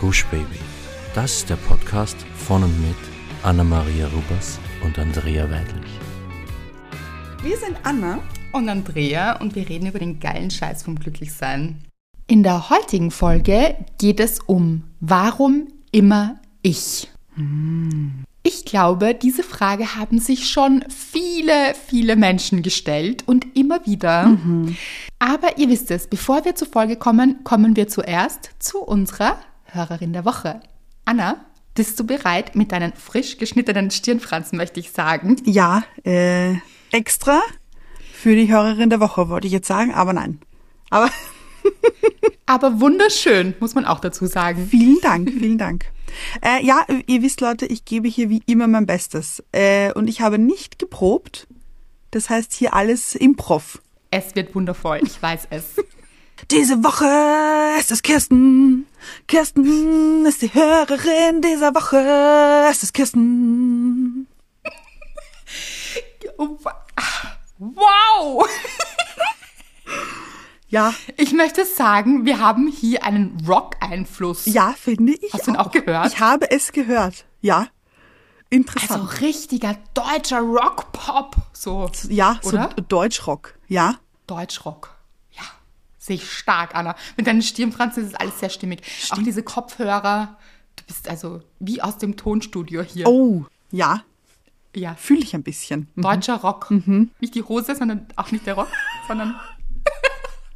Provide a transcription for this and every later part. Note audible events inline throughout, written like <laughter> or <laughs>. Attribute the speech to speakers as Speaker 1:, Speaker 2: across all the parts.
Speaker 1: Gush Baby. Das ist der Podcast von und mit Anna-Maria Rubers und Andrea Weidlich.
Speaker 2: Wir sind Anna.
Speaker 3: und Andrea und wir reden über den geilen Scheiß vom Glücklichsein. In der heutigen Folge geht es um Warum immer ich? Ich glaube, diese Frage haben sich schon viele, viele Menschen gestellt und immer wieder. Aber ihr wisst es, bevor wir zur Folge kommen, kommen wir zuerst zu unserer Hörerin der Woche. Anna, bist du bereit mit deinen frisch geschnittenen Stirnfransen, möchte ich sagen?
Speaker 2: Ja, äh, extra für die Hörerin der Woche, wollte ich jetzt sagen, aber nein. Aber <laughs>
Speaker 3: Aber wunderschön, muss man auch dazu sagen.
Speaker 2: vielen Dank, vielen Dank. Äh, ja, ihr wisst, Leute, ich gebe hier wie immer mein Bestes. Äh, und ich habe nicht geprobt. Das heißt hier alles Improv.
Speaker 3: Es wird wundervoll, ich weiß es. <laughs>
Speaker 2: Diese Woche ist es Kirsten. Kirsten ist die Hörerin dieser Woche. Es ist Kirsten.
Speaker 3: Wow!
Speaker 2: Ja,
Speaker 3: Ich möchte sagen, wir haben hier einen Rock-Einfluss.
Speaker 2: ja, finde ich.
Speaker 3: Hast du ihn auch gehört?
Speaker 2: Ich habe es gehört. Ja. Interessant.
Speaker 3: Also richtiger deutscher Rock-Pop. So.
Speaker 2: ja, so
Speaker 3: oder?
Speaker 2: Deutschrock. Ja.
Speaker 3: Deutschrock. Sehe ich stark, Anna. Mit deinen Stirnfransen ist es alles sehr stimmig. Auch diese Kopfhörer. Du bist also wie aus dem Tonstudio hier.
Speaker 2: Oh, ja.
Speaker 3: Ja.
Speaker 2: Fühle ich ein bisschen. Mhm.
Speaker 3: Deutscher Rock. Nicht die Hose, sondern auch nicht der Rock, <laughs> sondern.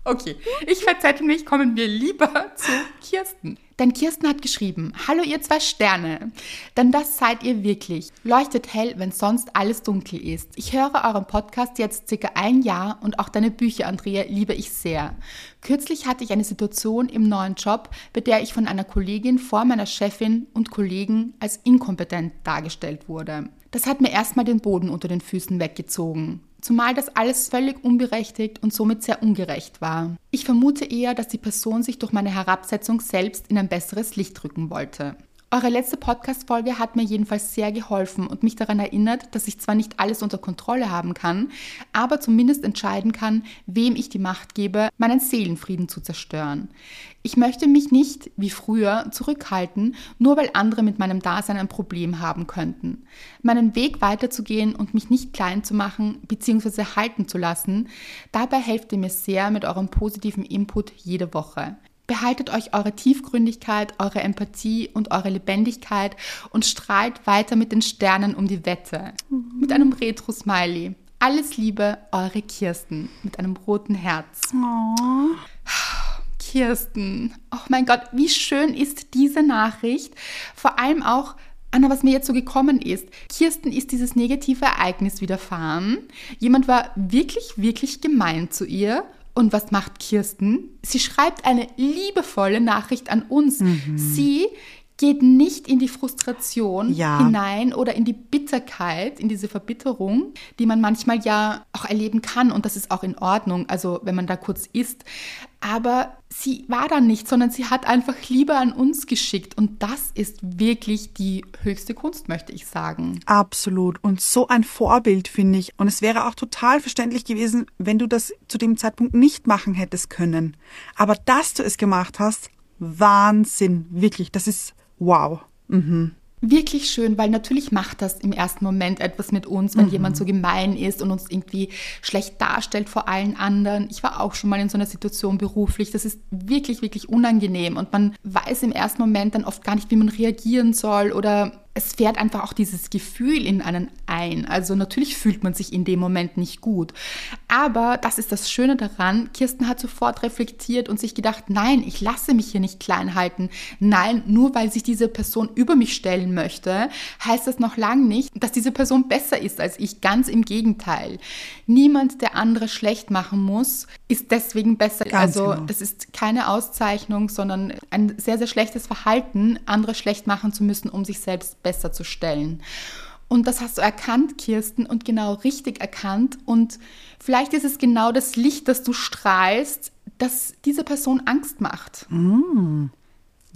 Speaker 3: Okay, ich verzettel mich, kommen wir lieber <laughs> zu Kirsten. Denn Kirsten hat geschrieben, Hallo ihr zwei Sterne, denn das seid ihr wirklich. Leuchtet hell, wenn sonst alles dunkel ist. Ich höre euren Podcast jetzt circa ein Jahr und auch deine Bücher, Andrea, liebe ich sehr. Kürzlich hatte ich eine Situation im neuen Job, bei der ich von einer Kollegin vor meiner Chefin und Kollegen als inkompetent dargestellt wurde. Das hat mir erstmal den Boden unter den Füßen weggezogen. Zumal das alles völlig unberechtigt und somit sehr ungerecht war. Ich vermute eher, dass die Person sich durch meine Herabsetzung selbst in ein besseres Licht rücken wollte. Eure letzte Podcast-Folge hat mir jedenfalls sehr geholfen und mich daran erinnert, dass ich zwar nicht alles unter Kontrolle haben kann, aber zumindest entscheiden kann, wem ich die Macht gebe, meinen Seelenfrieden zu zerstören. Ich möchte mich nicht, wie früher, zurückhalten, nur weil andere mit meinem Dasein ein Problem haben könnten. Meinen Weg weiterzugehen und mich nicht klein zu machen bzw. halten zu lassen, dabei helft ihr mir sehr mit eurem positiven Input jede Woche. Behaltet euch eure Tiefgründigkeit, eure Empathie und eure Lebendigkeit und strahlt weiter mit den Sternen um die Wette. Mit einem Retro-Smiley. Alles Liebe, eure Kirsten mit einem roten Herz. Kirsten, oh mein Gott, wie schön ist diese Nachricht. Vor allem auch, Anna, was mir jetzt so gekommen ist. Kirsten ist dieses negative Ereignis widerfahren. Jemand war wirklich, wirklich gemein zu ihr. Und was macht Kirsten? Sie schreibt eine liebevolle Nachricht an uns. Sie geht nicht in die Frustration
Speaker 2: Ja.
Speaker 3: hinein oder in die Bitterkeit, in diese Verbitterung, die man manchmal ja auch erleben kann. Und das ist auch in Ordnung, also wenn man da kurz ist. Aber sie war da nicht, sondern sie hat einfach Liebe an uns geschickt. Und das ist wirklich die höchste Kunst, möchte ich sagen.
Speaker 2: Absolut. Und so ein Vorbild, finde ich. Und es wäre auch total verständlich gewesen, wenn du das zu dem Zeitpunkt nicht machen hättest können. Aber dass du es gemacht hast, Wahnsinn. Wirklich. Das ist wow.
Speaker 3: Wirklich schön, weil natürlich macht das im ersten Moment etwas mit uns, wenn jemand so gemein ist und uns irgendwie schlecht darstellt vor allen anderen. Ich war auch schon mal in so einer Situation beruflich. Das ist wirklich, wirklich unangenehm und man weiß im ersten Moment dann oft gar nicht, wie man reagieren soll oder es fährt einfach auch dieses Gefühl in einen ein. Also natürlich fühlt man sich in dem Moment nicht gut. Aber das ist das Schöne daran. Kirsten hat sofort reflektiert und sich gedacht, nein, ich lasse mich hier nicht klein halten. Nein, nur weil sich diese Person über mich stellen möchte, heißt das noch lange nicht, dass diese Person besser ist als ich. Ganz im Gegenteil. Niemand, der andere schlecht machen muss, ist deswegen besser.
Speaker 2: Ganz
Speaker 3: also
Speaker 2: genau.
Speaker 3: das ist keine Auszeichnung, sondern ein sehr, sehr schlechtes Verhalten, andere schlecht machen zu müssen, um sich selbst besser zu stellen. Und das hast du erkannt, Kirsten, und genau richtig erkannt. Und vielleicht ist es genau das Licht, das du strahlst, das diese Person Angst macht.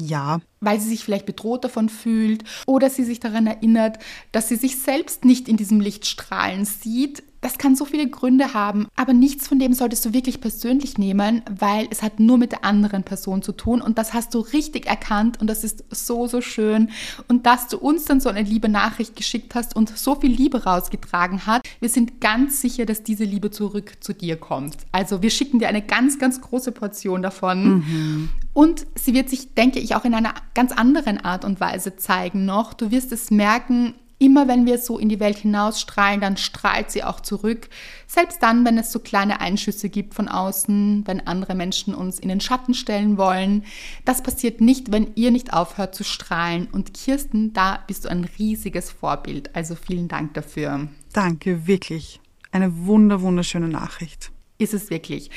Speaker 2: Ja.
Speaker 3: Weil sie sich vielleicht bedroht davon fühlt oder sie sich daran erinnert, dass sie sich selbst nicht in diesem Lichtstrahlen sieht, das kann so viele Gründe haben, aber nichts von dem solltest du wirklich persönlich nehmen, weil es hat nur mit der anderen Person zu tun und das hast du richtig erkannt und das ist so, so schön. Und dass du uns dann so eine liebe Nachricht geschickt hast und so viel Liebe rausgetragen hat, wir sind ganz sicher, dass diese Liebe zurück zu dir kommt. Also wir schicken dir eine ganz, ganz große Portion davon. Mhm. Und sie wird sich, denke ich, auch in einer ganz anderen Art und Weise zeigen noch. Du wirst es merken, Immer wenn wir so in die Welt hinausstrahlen, dann strahlt sie auch zurück. Selbst dann, wenn es so kleine Einschüsse gibt von außen, wenn andere Menschen uns in den Schatten stellen wollen. Das passiert nicht, wenn ihr nicht aufhört zu strahlen. Und Kirsten, da bist du ein riesiges Vorbild. Also vielen Dank dafür.
Speaker 2: Danke, wirklich. Eine wunder, wunderschöne Nachricht.
Speaker 3: Ist es wirklich.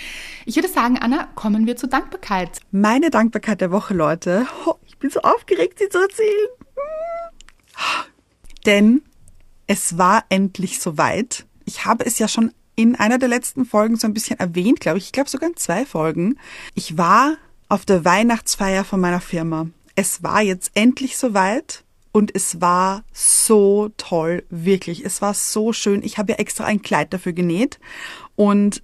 Speaker 3: Ich würde sagen, Anna, kommen wir zur Dankbarkeit.
Speaker 2: Meine Dankbarkeit der Woche, Leute. Oh, ich bin so aufgeregt, sie zu erzählen denn es war endlich soweit. Ich habe es ja schon in einer der letzten Folgen so ein bisschen erwähnt, glaube ich. Ich glaube sogar in zwei Folgen. Ich war auf der Weihnachtsfeier von meiner Firma. Es war jetzt endlich soweit und es war so toll, wirklich. Es war so schön. Ich habe ja extra ein Kleid dafür genäht und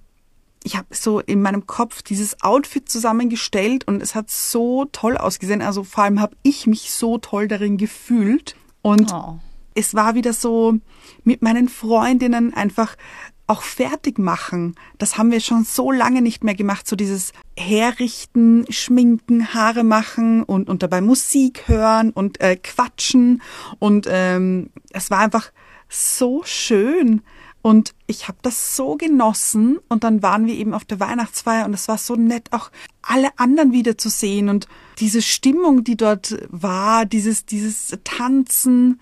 Speaker 2: ich habe so in meinem Kopf dieses Outfit zusammengestellt und es hat so toll ausgesehen. Also vor allem habe ich mich so toll darin gefühlt und oh es war wieder so mit meinen Freundinnen einfach auch fertig machen. Das haben wir schon so lange nicht mehr gemacht, so dieses Herrichten, Schminken, Haare machen und, und dabei Musik hören und äh, quatschen. Und ähm, es war einfach so schön. Und ich habe das so genossen. Und dann waren wir eben auf der Weihnachtsfeier und es war so nett, auch alle anderen wiederzusehen und diese Stimmung, die dort war, dieses, dieses Tanzen,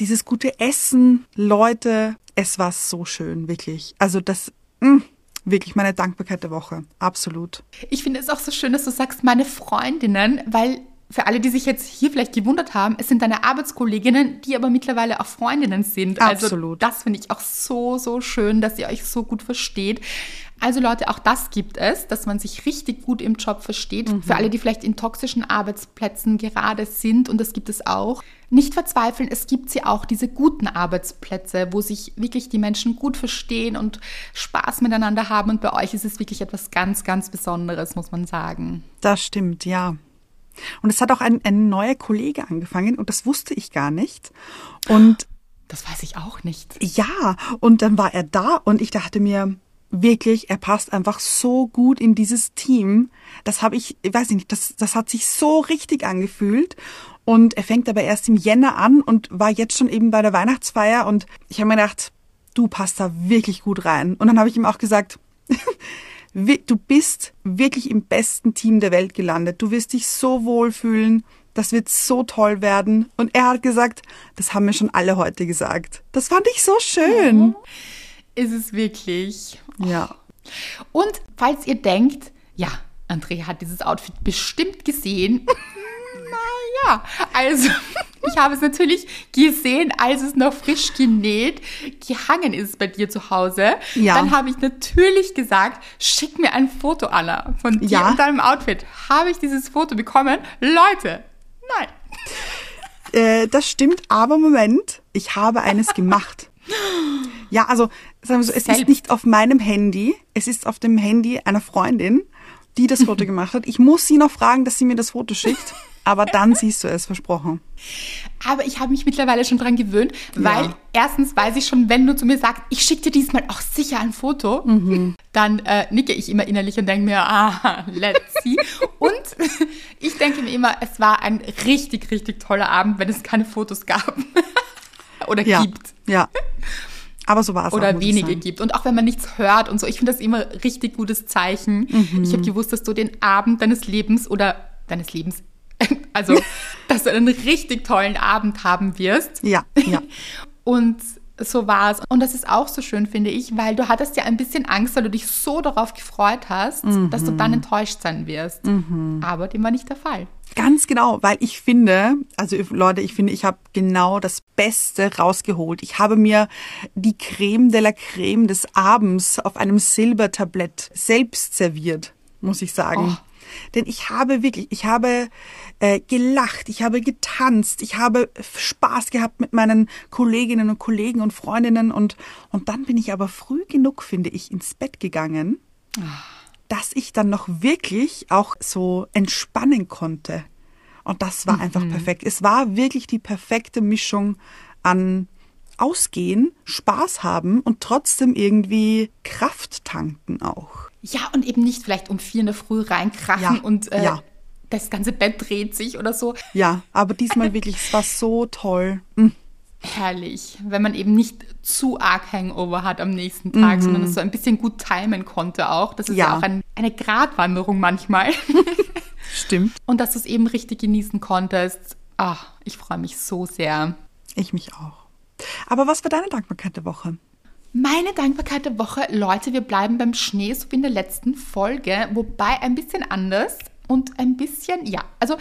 Speaker 2: dieses gute Essen, Leute, es war so schön, wirklich. Also das, mh, mm, wirklich meine Dankbarkeit der Woche, absolut.
Speaker 3: Ich finde es auch so schön, dass du sagst, meine Freundinnen, weil für alle, die sich jetzt hier vielleicht gewundert haben, es sind deine Arbeitskolleginnen, die aber mittlerweile auch Freundinnen sind. Also Absolut. Also das finde ich auch so, so schön, dass ihr euch so gut versteht. Also Leute, auch das gibt es, dass man sich richtig gut im Job versteht. Mhm. Für alle, die vielleicht in toxischen Arbeitsplätzen gerade sind, und das gibt es auch. Nicht verzweifeln, es gibt sie auch, diese guten Arbeitsplätze, wo sich wirklich die Menschen gut verstehen und Spaß miteinander haben. Und bei euch ist es wirklich etwas ganz, ganz Besonderes, muss man sagen.
Speaker 2: Das stimmt, ja. Und es hat auch ein, ein neuer Kollege angefangen und das wusste ich gar nicht. Und
Speaker 3: das weiß ich auch nicht.
Speaker 2: Ja, und dann war er da und ich dachte mir, wirklich, er passt einfach so gut in dieses Team. Das habe ich, ich weiß nicht, das, das hat sich so richtig angefühlt. Und er fängt aber erst im Jänner an und war jetzt schon eben bei der Weihnachtsfeier. Und ich habe mir gedacht, du passt da wirklich gut rein. Und dann habe ich ihm auch gesagt, <laughs> du bist wirklich im besten Team der Welt gelandet. Du wirst dich so wohlfühlen. Das wird so toll werden. Und er hat gesagt, das haben mir schon alle heute gesagt. Das fand ich so schön.
Speaker 3: Ist es wirklich.
Speaker 2: Ja.
Speaker 3: Und falls ihr denkt, ja, Andrea hat dieses Outfit bestimmt gesehen. Naja, also <laughs> ich habe es natürlich gesehen, als es noch frisch genäht, gehangen ist bei dir zu Hause. Ja. Dann habe ich natürlich gesagt, schick mir ein Foto, Anna, von dir ja. und deinem Outfit. Habe ich dieses Foto bekommen? Leute, nein.
Speaker 2: Äh, das stimmt, aber Moment, ich habe eines gemacht. <laughs> Ja, also sagen wir so, es Selbst. ist nicht auf meinem Handy, es ist auf dem Handy einer Freundin, die das Foto <laughs> gemacht hat. Ich muss sie noch fragen, dass sie mir das Foto schickt. Aber dann siehst du es, versprochen.
Speaker 3: Aber ich habe mich mittlerweile schon dran gewöhnt, weil ja. erstens weiß ich schon, wenn du zu mir sagst, ich schicke dir diesmal auch sicher ein Foto, mhm. dann äh, nicke ich immer innerlich und denke mir, ah, let's see. und ich denke mir immer, es war ein richtig, richtig toller Abend, wenn es keine Fotos gab. <laughs> Oder
Speaker 2: ja.
Speaker 3: gibt.
Speaker 2: Ja. Aber so war es
Speaker 3: Oder auch, wenige gibt. Und auch wenn man nichts hört und so. Ich finde das immer richtig gutes Zeichen. Mhm. Ich habe gewusst, dass du den Abend deines Lebens oder deines Lebens, <laughs> also, dass du einen richtig tollen Abend haben wirst.
Speaker 2: Ja, ja. <laughs>
Speaker 3: Und so war es. Und das ist auch so schön, finde ich, weil du hattest ja ein bisschen Angst, weil du dich so darauf gefreut hast, mhm. dass du dann enttäuscht sein wirst. Mhm. Aber dem war nicht der Fall.
Speaker 2: Ganz genau, weil ich finde, also Leute, ich finde, ich habe genau das Beste rausgeholt. Ich habe mir die Creme de la Creme des Abends auf einem Silbertablett selbst serviert, muss ich sagen. Oh. Denn ich habe wirklich, ich habe äh, gelacht, ich habe getanzt, ich habe Spaß gehabt mit meinen Kolleginnen und Kollegen und Freundinnen und, und dann bin ich aber früh genug, finde ich, ins Bett gegangen, dass ich dann noch wirklich auch so entspannen konnte. Und das war einfach perfekt. Es war wirklich die perfekte Mischung an Ausgehen, Spaß haben und trotzdem irgendwie Kraft tanken auch.
Speaker 3: Ja, und eben nicht vielleicht um vier in der Früh reinkrachen
Speaker 2: Ja,
Speaker 3: und äh,
Speaker 2: ja.
Speaker 3: das ganze Bett dreht sich oder so.
Speaker 2: Ja, aber diesmal <laughs> wirklich, es war so toll. Mm.
Speaker 3: Herrlich, wenn man eben nicht zu arg Hangover hat am nächsten Tag, sondern es so ein bisschen gut timen konnte auch. Das ist ja,
Speaker 2: Mhm. Ja.
Speaker 3: auch ein, eine Gratwanderung manchmal. <laughs>
Speaker 2: Stimmt.
Speaker 3: Und dass du es eben richtig genießen konntest. Ah, ich freue mich so sehr.
Speaker 2: Ich mich auch. Aber was war deine Dankbarkeit der Woche?
Speaker 3: Meine Dankbarkeit der Woche, Leute, wir bleiben beim Schnee, so wie in der letzten Folge, wobei ein bisschen anders und ein bisschen, ja, also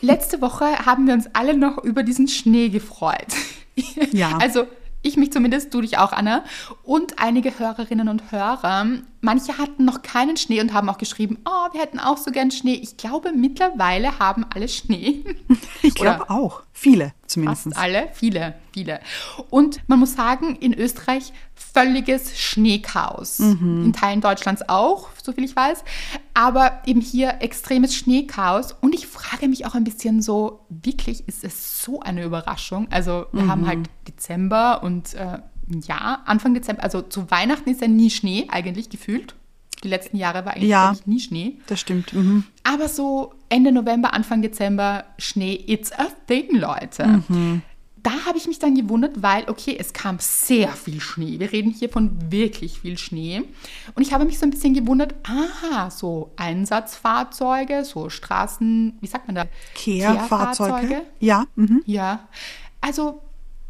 Speaker 3: letzte Woche haben wir uns alle noch über diesen Schnee gefreut. <laughs>
Speaker 2: Ja.
Speaker 3: Also ich mich zumindest, du dich auch, Anna, und einige Hörerinnen und Hörer. Manche hatten noch keinen Schnee und haben auch geschrieben, oh, wir hätten auch so gern Schnee. Ich glaube, mittlerweile haben alle Schnee. <laughs>
Speaker 2: Ich glaube auch. Viele zumindest.
Speaker 3: Fast alle, viele, viele. Und man muss sagen, in Österreich völliges Schneechaos. In Teilen Deutschlands auch, so viel ich weiß. Aber eben hier extremes Schneechaos. Und ich frage mich auch ein bisschen so, wirklich ist es so eine Überraschung? Also wir haben halt Dezember und äh, ja, Anfang Dezember, also zu Weihnachten ist ja nie Schnee eigentlich gefühlt. Die letzten Jahre war eigentlich
Speaker 2: Ja.
Speaker 3: nie Schnee.
Speaker 2: Das stimmt. Mhm.
Speaker 3: Aber so Ende November, Anfang Dezember, Schnee, it's a thing, Leute. Da habe ich mich dann gewundert, weil, okay, es kam sehr viel Schnee. Wir reden hier von wirklich viel Schnee. Und ich habe mich so ein bisschen gewundert, aha, so Einsatzfahrzeuge, so Straßen, wie sagt man da?
Speaker 2: Kehrfahrzeuge. Ja. Mhm.
Speaker 3: Ja, also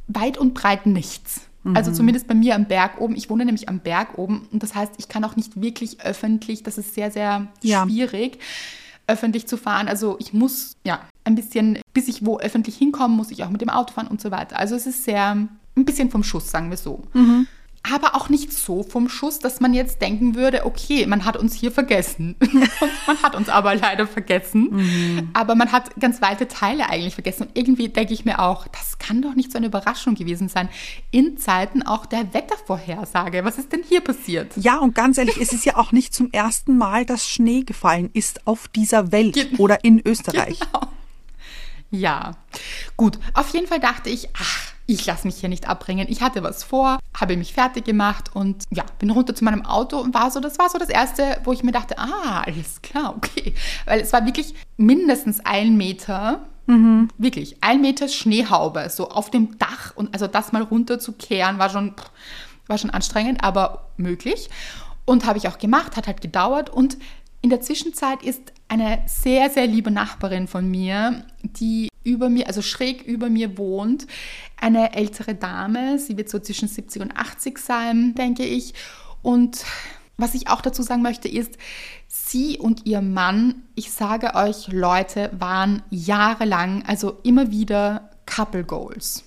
Speaker 3: weit und breit nichts. Also zumindest bei mir am Berg oben. Ich wohne nämlich am Berg oben und das heißt, ich kann auch nicht wirklich öffentlich, das ist sehr, sehr
Speaker 2: Ja.
Speaker 3: schwierig, öffentlich zu fahren. Also ich muss, ja, ein bisschen, bis ich wo öffentlich hinkomme, muss ich auch mit dem Auto fahren und so weiter. Also es ist sehr, ein bisschen vom Schuss, sagen wir so. Aber auch nicht so vom Schuss, dass man jetzt denken würde, okay, man hat uns hier vergessen. <laughs> Und man hat uns aber leider vergessen. Aber man hat ganz weite Teile eigentlich vergessen. Und irgendwie denke ich mir auch, das kann doch nicht so eine Überraschung gewesen sein. In Zeiten auch der Wettervorhersage. Was ist denn hier passiert?
Speaker 2: Ja, und ganz ehrlich, es ist ja auch nicht zum ersten Mal, dass Schnee gefallen ist auf dieser Welt
Speaker 3: Ge-
Speaker 2: oder in Österreich. <laughs>
Speaker 3: Ja, gut. Auf jeden Fall dachte ich, ach, ich lasse mich hier nicht abbringen. Ich hatte was vor, habe mich fertig gemacht und ja, bin runter zu meinem Auto und war so, das war so das erste, wo ich mir dachte, ah, alles klar, okay. Weil es war wirklich mindestens ein Meter, wirklich ein Meter Schneehaube, so auf dem Dach und also das mal runterzukehren war schon, war schon anstrengend, aber möglich. Und habe ich auch gemacht, hat halt gedauert und in der Zwischenzeit ist eine sehr, sehr liebe Nachbarin von mir, die über mir, also schräg über mir wohnt, eine ältere Dame. Sie wird so zwischen 70 und 80 sein, denke ich. Und was ich auch dazu sagen möchte, ist, sie und ihr Mann, ich sage euch, Leute, waren jahrelang, also immer wieder Couple Goals.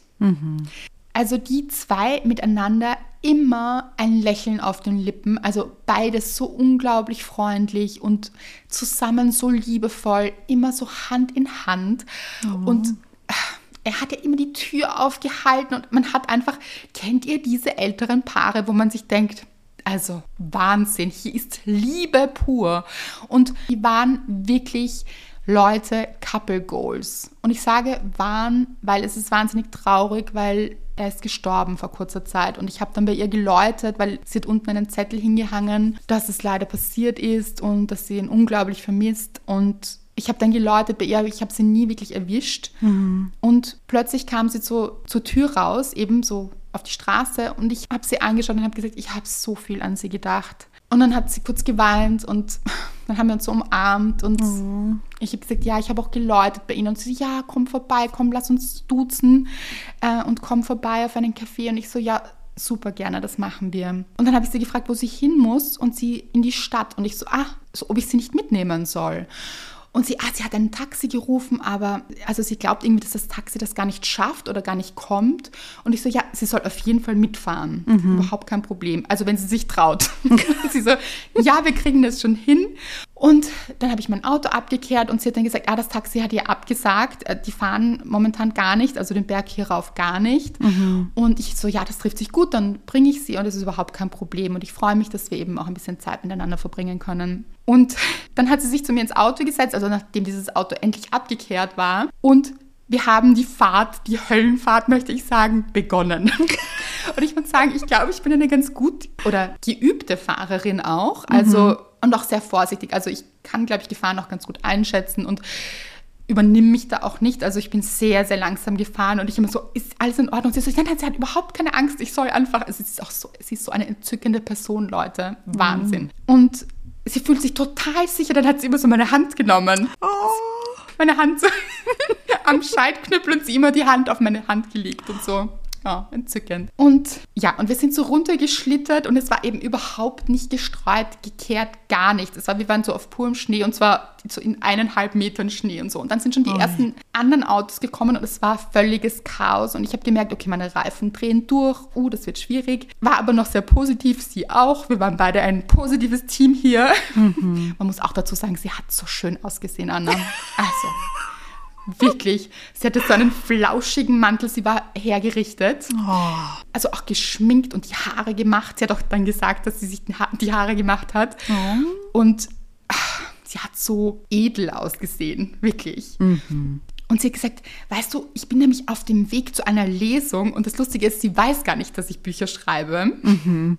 Speaker 3: Also die zwei miteinander immer ein Lächeln auf den Lippen, also beides so unglaublich freundlich und zusammen so liebevoll, immer so Hand in Hand. Und äh, er hat ja immer die Tür aufgehalten und man hat einfach, kennt ihr diese älteren Paare, wo man sich denkt, also Wahnsinn, hier ist Liebe pur. Und die waren wirklich Leute Couple Goals. Und ich sage waren, weil es ist wahnsinnig traurig, weil er ist gestorben vor kurzer Zeit. Und ich habe dann bei ihr geläutet, weil sie hat unten einen Zettel hingehangen, dass es leider passiert ist und dass sie ihn unglaublich vermisst. Und ich habe dann geläutet bei ihr, aber ich habe sie nie wirklich erwischt. Und plötzlich kam sie so zur Tür raus, eben so auf die Straße. Und ich habe sie angeschaut und habe gesagt, ich habe so viel an sie gedacht. Und dann hat sie kurz geweint und <laughs> dann haben wir uns so umarmt und ich habe gesagt, ja, ich habe auch geläutet bei ihnen und sie ja, komm vorbei, komm, lass uns duzen äh, und komm vorbei auf einen Café und ich so, ja, super gerne, das machen wir. Und dann habe ich sie gefragt, wo sie hin muss und sie in die Stadt und ich so, ah, so, ob ich sie nicht mitnehmen soll. Und sie, ah, sie hat ein Taxi gerufen, aber also sie glaubt irgendwie, dass das Taxi das gar nicht schafft oder gar nicht kommt. Und ich so, ja, sie soll auf jeden Fall mitfahren. Überhaupt kein Problem. Also wenn sie sich traut. <laughs> Sie so, ja, wir kriegen das schon hin. Und dann habe ich mein Auto abgekehrt und sie hat dann gesagt, ah, das Taxi hat ihr abgesagt. Äh, Die fahren momentan gar nicht, also den Berg hier rauf gar nicht. Und ich so, ja, das trifft sich gut, dann bringe ich sie und es ist überhaupt kein Problem. Und ich freue mich, dass wir eben auch ein bisschen Zeit miteinander verbringen können. Und dann hat sie sich zu mir ins Auto gesetzt, also nachdem dieses Auto endlich abgekehrt war. Und wir haben die Fahrt, die Höllenfahrt, möchte ich sagen, begonnen. <laughs> Und ich muss sagen, ich glaube, ich bin eine ganz gut oder geübte Fahrerin auch. Also und auch sehr vorsichtig. Also ich kann, glaube ich, Gefahren auch ganz gut einschätzen und übernimm mich da auch nicht. Also ich bin sehr, sehr langsam gefahren und ich immer so, ist alles in Ordnung? Sie so, nein, nein, sie hat überhaupt keine Angst. Ich soll einfach, also sie ist auch so, sie ist so eine entzückende Person, Leute. Wahnsinn. Und sie fühlt sich total sicher, dann hat sie immer so meine Hand genommen. Meine Hand so <laughs> am Scheidknüppel und sie immer die Hand auf meine Hand gelegt und so. Ja, entzückend. Und ja, und wir sind so runtergeschlittert und es war eben überhaupt nicht gestreut, gekehrt, gar nichts. Es war, wir waren so auf purem Schnee und zwar so in eineinhalb Metern Schnee und so. Und dann sind schon die ersten anderen Autos gekommen und es war völliges Chaos. Und ich habe gemerkt, okay, meine Reifen drehen durch, uh, das wird schwierig. War aber noch sehr positiv, sie auch. Wir waren beide ein positives Team hier. Man muss auch dazu sagen, sie hat so schön ausgesehen, Anna. Also. Wirklich. Sie hatte so einen flauschigen Mantel, sie war hergerichtet. Also auch geschminkt und die Haare gemacht. Sie hat auch dann gesagt, dass sie sich die Ha- die Haare gemacht hat. Und ach, sie hat so edel ausgesehen, wirklich. Und sie hat gesagt, weißt du, ich bin nämlich auf dem Weg zu einer Lesung und das Lustige ist, sie weiß gar nicht, dass ich Bücher schreibe. <laughs>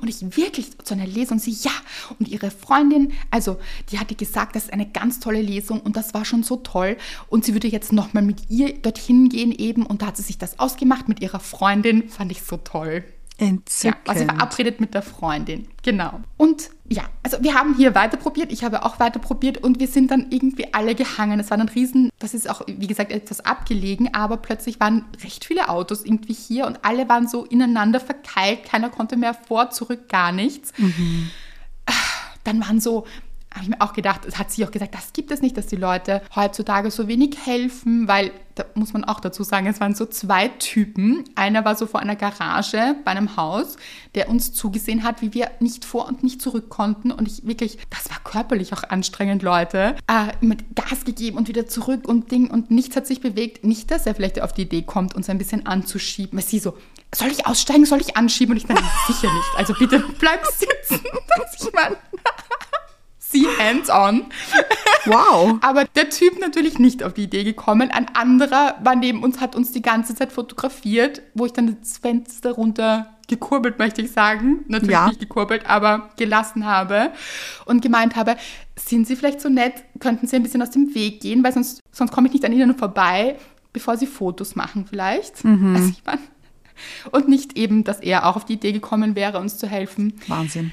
Speaker 3: Und ich wirklich zu einer Lesung, sie ja. Und ihre Freundin, also die hatte gesagt, das ist eine ganz tolle Lesung und das war schon so toll. Und sie würde jetzt nochmal mit ihr dorthin gehen eben und da hat sie sich das ausgemacht mit ihrer Freundin. Fand ich so toll. Ja,
Speaker 2: Entzückend.
Speaker 3: also verabredet mit der Freundin. Genau. Und ja, also wir haben hier weiter probiert. Ich habe auch weiter probiert und wir sind dann irgendwie alle gehangen. Es war ein Riesen, das ist auch, wie gesagt, etwas abgelegen, aber plötzlich waren recht viele Autos irgendwie hier und alle waren so ineinander verkeilt. Keiner konnte mehr vor, zurück, gar nichts. Dann waren so, habe ich mir auch gedacht, es hat sie auch gesagt, das gibt es nicht, dass die Leute heutzutage so wenig helfen, weil da muss man auch dazu sagen, es waren so zwei Typen. Einer war so vor einer Garage bei einem Haus, der uns zugesehen hat, wie wir nicht vor und nicht zurück konnten. Und ich wirklich, das war körperlich auch anstrengend, Leute. Äh, mit Gas gegeben und wieder zurück und Ding und nichts hat sich bewegt. Nicht, dass er vielleicht auf die Idee kommt, uns ein bisschen anzuschieben. Weil sie so, soll ich aussteigen, soll ich anschieben? Und ich dann, sicher nicht. Also bitte <laughs> bleib sitzen. Dass ich meine, <laughs> sie hands on.
Speaker 2: Wow. <laughs>
Speaker 3: Aber der Typ natürlich nicht auf die Idee gekommen. Ein anderer war neben uns, hat uns die ganze Zeit fotografiert, wo ich dann das Fenster runter gekurbelt, möchte ich sagen. Natürlich
Speaker 2: Ja.
Speaker 3: nicht gekurbelt, aber gelassen habe und gemeint habe, sind Sie vielleicht so nett, könnten Sie ein bisschen aus dem Weg gehen, weil sonst, sonst komme ich nicht an Ihnen vorbei, bevor Sie Fotos machen vielleicht. Also ich mein, und nicht eben, dass er auch auf die Idee gekommen wäre, uns zu helfen.
Speaker 2: Wahnsinn.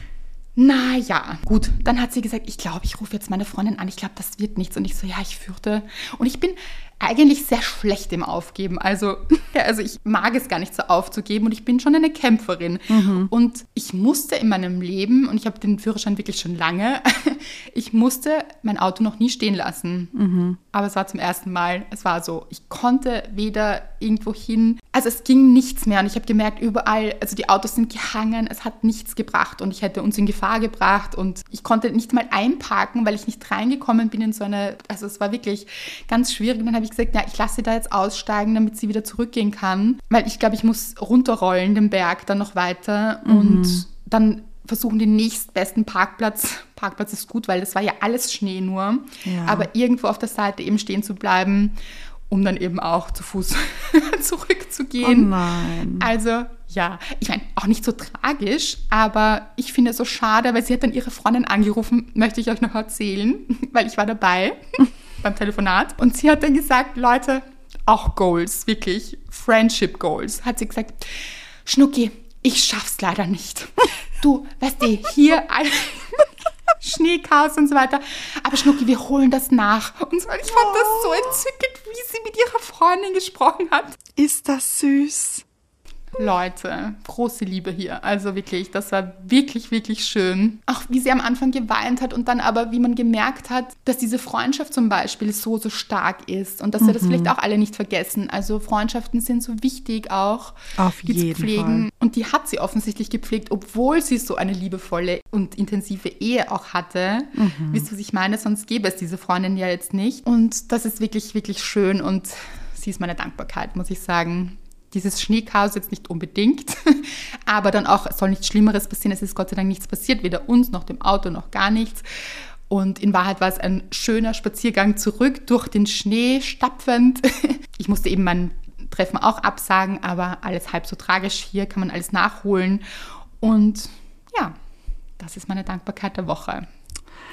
Speaker 3: Naja, gut. Dann hat sie gesagt, ich glaube, ich rufe jetzt meine Freundin an. Ich glaube, das wird nichts. Und ich so, ja, ich fürchte. Und ich bin eigentlich sehr schlecht im Aufgeben. Also, <laughs> also ich mag es gar nicht so aufzugeben und ich bin schon eine Kämpferin. Und ich musste in meinem Leben, und ich habe den Führerschein wirklich schon lange, <laughs> ich musste mein Auto noch nie stehen lassen. Aber es war zum ersten Mal. Es war so, ich konnte weder irgendwo hin, also es ging nichts mehr. Und ich habe gemerkt, überall, also die Autos sind gehangen, es hat nichts gebracht und ich hätte uns in Gefahr gebracht. Und ich konnte nicht mal einparken, weil ich nicht reingekommen bin in so eine, also es war wirklich ganz schwierig. Und dann habe ich gesagt, ja, ich lasse sie da jetzt aussteigen, damit sie wieder zurückgehen kann. Weil ich glaube, ich muss runterrollen den Berg dann noch weiter und dann versuchen den nächstbesten Parkplatz. Parkplatz ist gut, weil das war ja alles Schnee nur.
Speaker 2: Ja.
Speaker 3: Aber irgendwo auf der Seite eben stehen zu bleiben, um dann eben auch zu Fuß <laughs>
Speaker 2: Oh
Speaker 3: zurückzugehen.
Speaker 2: nein.
Speaker 3: Also ja, ich meine, auch nicht so tragisch, aber ich finde es so schade, weil sie hat dann ihre Freundin angerufen, möchte ich euch noch erzählen, <laughs> weil ich war dabei <laughs> beim Telefonat. Und sie hat dann gesagt, Leute, auch Goals, wirklich, Friendship Goals, hat sie gesagt, Schnucki, ich schaff's leider nicht. Du, weißt du, hier ein <laughs> Schneechaos und so weiter. Aber Schnucki, wir holen das nach. Und so, ich fand das so entzückend, wie sie mit ihrer Freundin gesprochen hat.
Speaker 2: Ist das süß?
Speaker 3: Leute, große Liebe hier. Also wirklich, das war wirklich, wirklich schön. Auch wie sie am Anfang geweint hat und dann aber, wie man gemerkt hat, dass diese Freundschaft zum Beispiel so, so stark ist und dass wir das vielleicht auch alle nicht vergessen. Also Freundschaften sind so wichtig auch,
Speaker 2: Auf
Speaker 3: die
Speaker 2: jeden
Speaker 3: zu pflegen. Und die hat sie offensichtlich gepflegt, obwohl sie so eine liebevolle und intensive Ehe auch hatte. Wisst ihr, was ich meine? Sonst gäbe es diese Freundin ja jetzt nicht. Und das ist wirklich, wirklich schön und sie ist meine Dankbarkeit, muss ich sagen. Dieses Schneechaos jetzt nicht unbedingt, <laughs> aber dann auch, es soll nichts Schlimmeres passieren. Es ist Gott sei Dank nichts passiert, weder uns noch dem Auto noch gar nichts. Und in Wahrheit war es ein schöner Spaziergang zurück durch den Schnee, stapfend. <laughs> Ich musste eben mein Treffen auch absagen, aber alles halb so tragisch. Hier kann man alles nachholen. Und ja, das ist meine Dankbarkeit der Woche.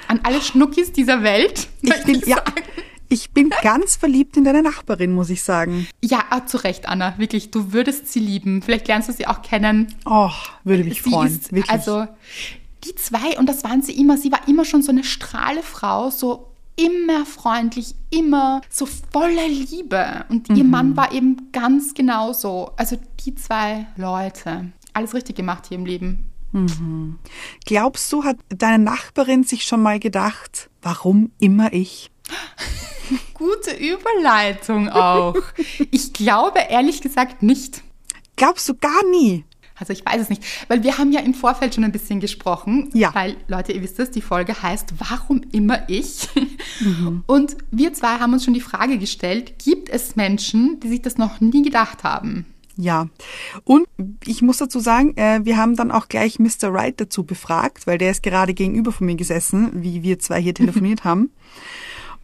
Speaker 3: An alle Schnuckis dieser Welt.
Speaker 2: Ich
Speaker 3: ich
Speaker 2: ja,
Speaker 3: sagen.
Speaker 2: Ich bin <laughs> ganz verliebt in deine Nachbarin, muss ich sagen.
Speaker 3: Ja, ah, zu Recht, Anna. Wirklich, du würdest sie lieben. Vielleicht lernst du sie auch kennen.
Speaker 2: Oh, würde mich
Speaker 3: sie
Speaker 2: freuen.
Speaker 3: ist,
Speaker 2: wirklich.
Speaker 3: also die zwei, und das waren sie immer, sie war immer schon so eine Strahlefrau, so immer freundlich, immer so voller Liebe. Und ihr
Speaker 2: Mhm.
Speaker 3: Mann war eben ganz genauso. Also die zwei Leute. Alles richtig gemacht hier im Leben.
Speaker 2: Glaubst du, hat deine Nachbarin sich schon mal gedacht, warum immer ich? <laughs>
Speaker 3: Gute Überleitung auch. ich glaube ehrlich gesagt nicht.
Speaker 2: Glaubst du gar nie?
Speaker 3: Also ich weiß es nicht, weil wir haben ja im Vorfeld schon ein bisschen gesprochen.
Speaker 2: Ja.
Speaker 3: Weil, Leute, ihr wisst es, die Folge heißt Warum immer ich? <laughs> Und wir zwei haben uns schon die Frage gestellt, gibt es Menschen, die sich das noch nie gedacht haben?
Speaker 2: Ja. Und ich muss dazu sagen, äh, wir haben dann auch gleich Mr. Wright dazu befragt, weil der ist gerade gegenüber von mir gesessen, wie wir zwei hier <laughs> telefoniert haben.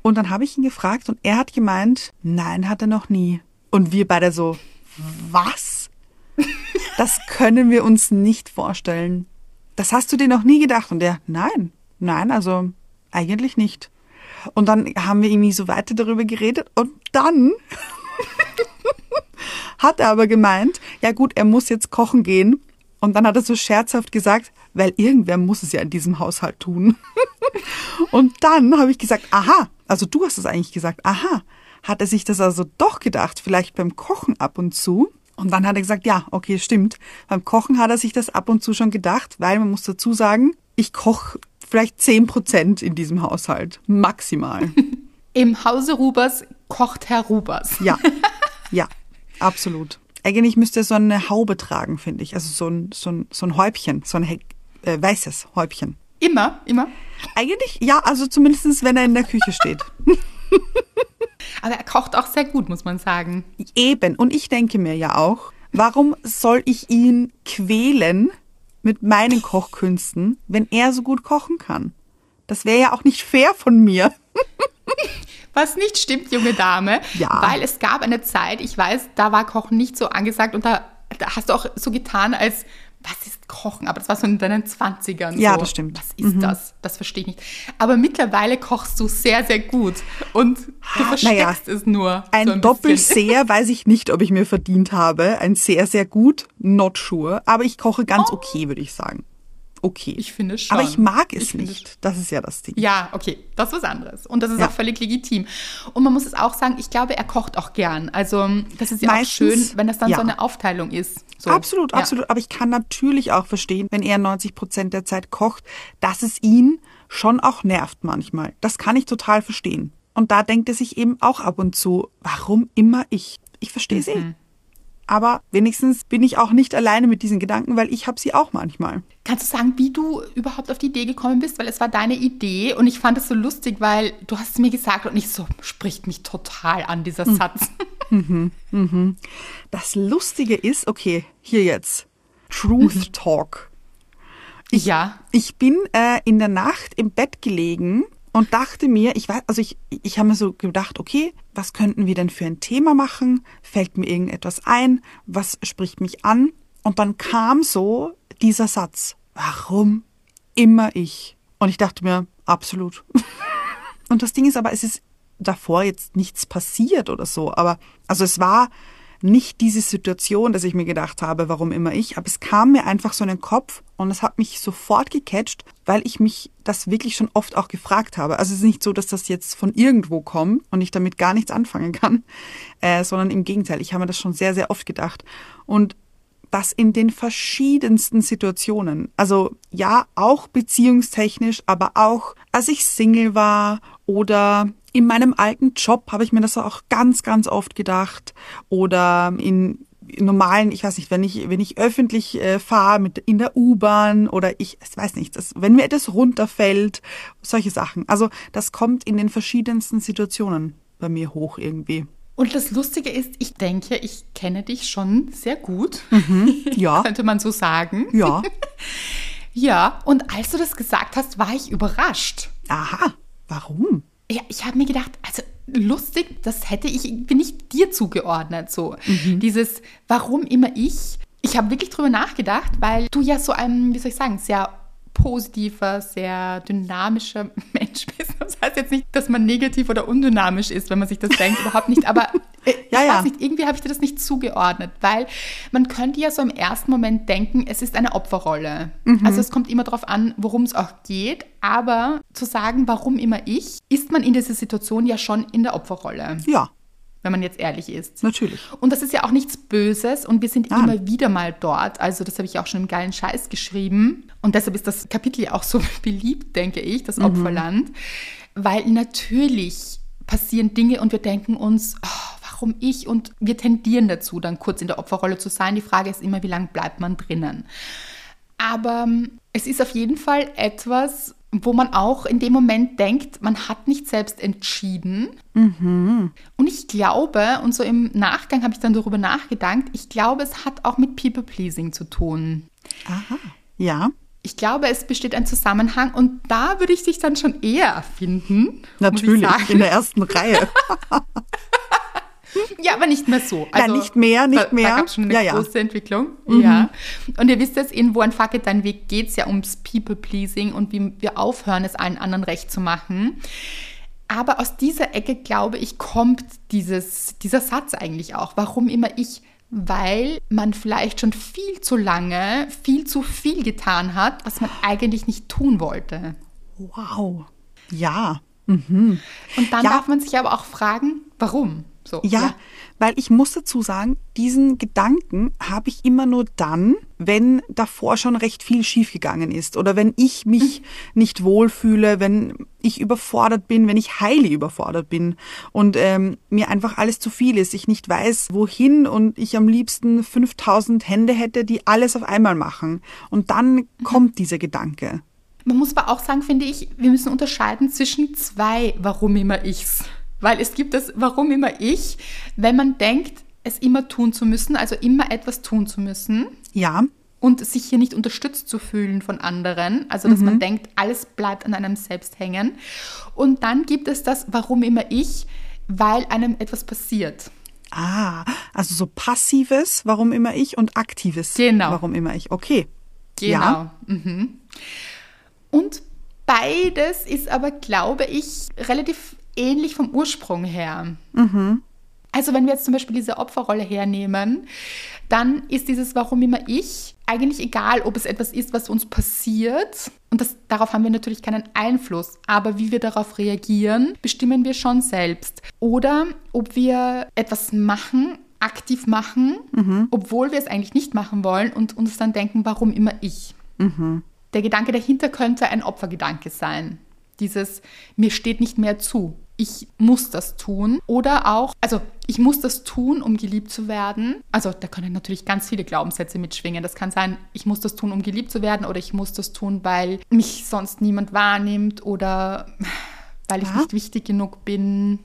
Speaker 2: Und dann habe ich ihn gefragt und er hat gemeint, nein, hat er noch nie. Und wir beide so, was? Das können wir uns nicht vorstellen. Das hast du dir noch nie gedacht? Und er, nein, nein, also eigentlich nicht. Und dann haben wir irgendwie so weiter darüber geredet und dann <laughs> hat er aber gemeint, ja gut, er muss jetzt kochen gehen. Und dann hat er so scherzhaft gesagt, weil irgendwer muss es ja in diesem Haushalt tun. <laughs> Und dann habe ich gesagt, aha, also du hast es eigentlich gesagt, aha, hat er sich das also doch gedacht, vielleicht beim Kochen ab und zu. Und dann hat er gesagt, ja, okay, stimmt. Beim Kochen hat er sich das ab und zu schon gedacht, weil man muss dazu sagen, ich koche vielleicht 10 Prozent in diesem Haushalt. Maximal. <laughs>
Speaker 3: Im Hause Rubers kocht Herr Rubers.
Speaker 2: Ja, <laughs> ja, absolut. Eigentlich müsste er so eine Haube tragen, finde ich. Also so ein, so ein, so ein Häubchen, so ein äh, weißes Häubchen.
Speaker 3: Immer, immer.
Speaker 2: Eigentlich, ja, also zumindest wenn er in der Küche steht. <laughs>
Speaker 3: Aber er kocht auch sehr gut, muss man sagen.
Speaker 2: Eben. Und ich denke mir ja auch, warum soll ich ihn quälen mit meinen Kochkünsten, wenn er so gut kochen kann? Das wäre ja auch nicht fair von mir. <laughs>
Speaker 3: Was nicht stimmt, junge Dame,
Speaker 2: Ja.
Speaker 3: weil es gab eine Zeit, ich weiß, da war Kochen nicht so angesagt und da, da hast du auch so getan, als was ist Kochen? Aber das war so in deinen 20ern.
Speaker 2: Ja,
Speaker 3: so.
Speaker 2: das stimmt.
Speaker 3: Was ist das? Das verstehe ich nicht. Aber mittlerweile kochst du sehr, sehr gut und du versteckst
Speaker 2: naja,
Speaker 3: es nur.
Speaker 2: Ein
Speaker 3: so ein
Speaker 2: doppel
Speaker 3: bisschen.
Speaker 2: sehr <laughs> weiß ich nicht, ob ich mir verdient habe. Ein sehr, sehr gut, not sure. Aber ich koche ganz okay, würde ich sagen. Okay.
Speaker 3: Ich finde schon.
Speaker 2: Aber ich mag es
Speaker 3: Ich
Speaker 2: nicht. Das ist ja das Ding.
Speaker 3: Ja, okay, das ist was anderes. Und das ist
Speaker 2: Ja.
Speaker 3: auch völlig legitim. Und man muss es auch sagen, ich glaube, er kocht auch gern. Also das ist ja
Speaker 2: Meistens,
Speaker 3: auch schön, wenn das dann
Speaker 2: ja.
Speaker 3: so eine Aufteilung ist. So.
Speaker 2: Absolut,
Speaker 3: Ja.
Speaker 2: absolut. Aber ich kann natürlich auch verstehen, wenn er 90 Prozent der Zeit kocht, dass es ihn schon auch nervt manchmal. Das kann ich total verstehen. Und da denkt er sich eben auch ab und zu, warum immer ich? Ich verstehe es eh.
Speaker 3: Mhm.
Speaker 2: Aber wenigstens bin ich auch nicht alleine mit diesen Gedanken, weil ich habe sie auch manchmal.
Speaker 3: Kannst du sagen, wie du überhaupt auf die Idee gekommen bist? Weil es war deine Idee und ich fand es so lustig, weil du hast es mir gesagt und ich so, spricht mich total an, dieser
Speaker 2: Hm.
Speaker 3: Satz. <laughs>
Speaker 2: Das Lustige ist, okay, hier jetzt. Truth Talk.
Speaker 3: ja.
Speaker 2: Ich bin äh, in der Nacht im Bett gelegen und dachte mir, ich weiß, also ich, ich habe mir so gedacht, okay, was könnten wir denn für ein Thema machen? Fällt mir irgendetwas ein? Was spricht mich an? Und dann kam so dieser Satz, warum immer ich? Und ich dachte mir, absolut. <laughs> Und das Ding ist aber, es ist davor jetzt nichts passiert oder so. Aber, also es war nicht diese Situation, dass ich mir gedacht habe, warum immer ich, aber es kam mir einfach so in den Kopf und es hat mich sofort gecatcht, weil ich mich das wirklich schon oft auch gefragt habe. Also es ist nicht so, dass das jetzt von irgendwo kommt und ich damit gar nichts anfangen kann, <laughs> äh, sondern im Gegenteil, ich habe mir das schon sehr, sehr oft gedacht. Und dass in den verschiedensten Situationen, also ja, auch beziehungstechnisch, aber auch als ich Single war oder in meinem alten Job habe ich mir das auch ganz, ganz oft gedacht oder in normalen, ich weiß nicht, wenn ich, wenn ich öffentlich äh, fahre mit in der U-Bahn oder ich, ich weiß nicht, das, wenn mir etwas runterfällt, solche Sachen. Also das kommt in den verschiedensten Situationen bei mir hoch irgendwie.
Speaker 3: Und das Lustige ist, ich denke, ich kenne dich schon sehr gut. <laughs>
Speaker 2: Ja.
Speaker 3: Könnte man so sagen.
Speaker 2: Ja. <laughs>
Speaker 3: Ja, und als du das gesagt hast, war ich überrascht.
Speaker 2: Aha. Warum?
Speaker 3: Ja, ich habe mir gedacht, also lustig, das hätte ich, bin ich dir zugeordnet. So dieses, warum immer ich? Ich habe wirklich drüber nachgedacht, weil du ja so ein, wie soll ich sagen, sehr positiver, sehr dynamischer <laughs> Mensch bist. Das heißt jetzt nicht, dass man negativ oder undynamisch ist, wenn man sich das <laughs> denkt, überhaupt nicht. Aber äh,
Speaker 2: Ja,
Speaker 3: ich
Speaker 2: ja.
Speaker 3: weiß nicht, irgendwie habe ich dir das nicht zugeordnet, weil man könnte ja so im ersten Moment denken, es ist eine Opferrolle. Also es kommt immer darauf an, worum es auch geht. Aber zu sagen, warum immer ich, ist man in dieser Situation ja schon in der Opferrolle,
Speaker 2: Ja,
Speaker 3: wenn man jetzt ehrlich ist.
Speaker 2: natürlich.
Speaker 3: Und das ist ja auch nichts Böses und wir sind
Speaker 2: Nein.
Speaker 3: immer wieder mal dort. Also das habe ich auch schon im geilen Scheiß geschrieben. Und deshalb ist das Kapitel ja auch so <laughs> beliebt, denke ich, das Opferland. Weil natürlich passieren Dinge und wir denken uns, oh, warum ich? Und wir tendieren dazu, dann kurz in der Opferrolle zu sein. Die Frage ist immer, wie lange bleibt man drinnen? Aber ähm, es ist auf jeden Fall etwas, wo man auch in dem Moment denkt, man hat nicht selbst entschieden. Und ich glaube, und so im Nachgang habe ich dann darüber nachgedacht, ich glaube, es hat auch mit People-Pleasing zu tun.
Speaker 2: Aha. Ja,
Speaker 3: Ich glaube, es besteht ein Zusammenhang und da würde ich dich dann schon eher finden.
Speaker 2: natürlich. In der ersten Reihe. <laughs> <laughs>
Speaker 3: Ja, aber nicht mehr so.
Speaker 2: Ja, nicht mehr, nicht
Speaker 3: da,
Speaker 2: mehr.
Speaker 3: Da gab es schon eine
Speaker 2: Ja, ja.
Speaker 3: große Entwicklung. Ja. Und ihr wisst es, in Wo ein Fuck dein Weg geht es ja ums People-Pleasing und wie wir aufhören, es allen anderen recht zu machen. Aber aus dieser Ecke, glaube ich, kommt dieses, dieser Satz eigentlich auch. Warum immer ich? Weil man vielleicht schon viel zu lange, viel zu viel getan hat, was man eigentlich nicht tun wollte.
Speaker 2: Wow. Ja.
Speaker 3: Und dann
Speaker 2: Ja.
Speaker 3: darf man sich aber auch fragen, warum? So,
Speaker 2: Ja, weil ich muss dazu sagen, diesen Gedanken habe ich immer nur dann, wenn davor schon recht viel schiefgegangen ist oder wenn ich mich nicht wohlfühle, wenn ich überfordert bin, wenn ich highly überfordert bin und ähm, mir einfach alles zu viel ist, ich nicht weiß, wohin und ich am liebsten 5000 Hände hätte, die alles auf einmal machen. Und dann kommt dieser Gedanke.
Speaker 3: Man muss aber auch sagen, finde ich, wir müssen unterscheiden zwischen zwei Warum immer ichs. Weil es gibt das Warum immer ich, wenn man denkt, es immer tun zu müssen, also immer etwas tun zu müssen
Speaker 2: Ja,
Speaker 3: und sich hier nicht unterstützt zu fühlen von anderen. Also, dass man denkt, alles bleibt an einem selbst hängen. Und dann gibt es das Warum immer ich, weil einem etwas passiert.
Speaker 2: Ah, also so passives, warum immer ich, und aktives,
Speaker 3: Genau.
Speaker 2: warum immer ich. Okay.
Speaker 3: Genau.
Speaker 2: Ja.
Speaker 3: Mhm. Und beides ist aber, glaube ich, relativ ähnlich vom Ursprung her. Also wenn wir jetzt zum Beispiel diese Opferrolle hernehmen, dann ist dieses Warum immer ich eigentlich egal, ob es etwas ist, was uns passiert. Und das, darauf haben wir natürlich keinen Einfluss. Aber wie wir darauf reagieren, bestimmen wir schon selbst. Oder ob wir etwas machen, aktiv machen, obwohl wir es eigentlich nicht machen wollen und uns dann denken, warum immer ich? Der Gedanke dahinter könnte ein Opfergedanke sein. Dieses, mir steht nicht mehr zu. Ich muss das tun. Oder auch, also ich muss das tun, um geliebt zu werden. Also da können natürlich ganz viele Glaubenssätze mitschwingen. Das kann sein, ich muss das tun, um geliebt zu werden. Oder ich muss das tun, weil mich sonst niemand wahrnimmt. Oder weil ich
Speaker 2: Ja.
Speaker 3: nicht wichtig genug bin.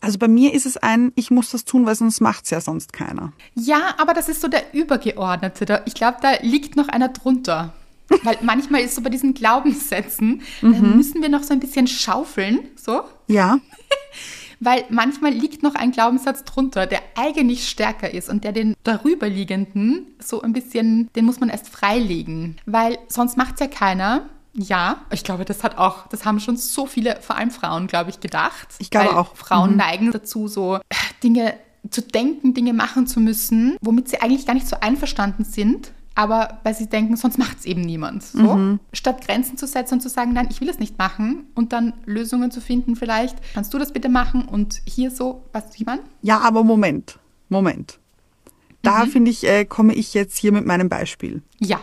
Speaker 2: Also bei mir ist es ein, ich muss das tun, weil sonst macht's ja sonst keiner.
Speaker 3: Ja, aber das ist so der Übergeordnete. Ich glaube, da liegt noch einer drunter. Weil manchmal ist so bei diesen Glaubenssätzen, da müssen wir noch so ein bisschen schaufeln, so.
Speaker 2: Ja, <laughs>
Speaker 3: Weil manchmal liegt noch ein Glaubenssatz drunter, der eigentlich stärker ist und der den darüberliegenden so ein bisschen, den muss man erst freilegen. Weil sonst macht's ja keiner. Ja, ich glaube, das hat auch, das haben schon so viele, vor allem Frauen, glaube ich, gedacht.
Speaker 2: Ich glaube auch.
Speaker 3: Frauen neigen dazu, so äh, Dinge zu denken, Dinge machen zu müssen, womit sie eigentlich gar nicht so einverstanden sind. Aber weil sie denken, sonst macht es eben niemand. So. Statt Grenzen zu setzen und zu sagen, nein, ich will es nicht machen und dann Lösungen zu finden, vielleicht, kannst du das bitte machen und hier so, was wie man?
Speaker 2: ja, aber Moment, Moment. da finde ich, äh, komme ich jetzt hier mit meinem Beispiel.
Speaker 3: Ja.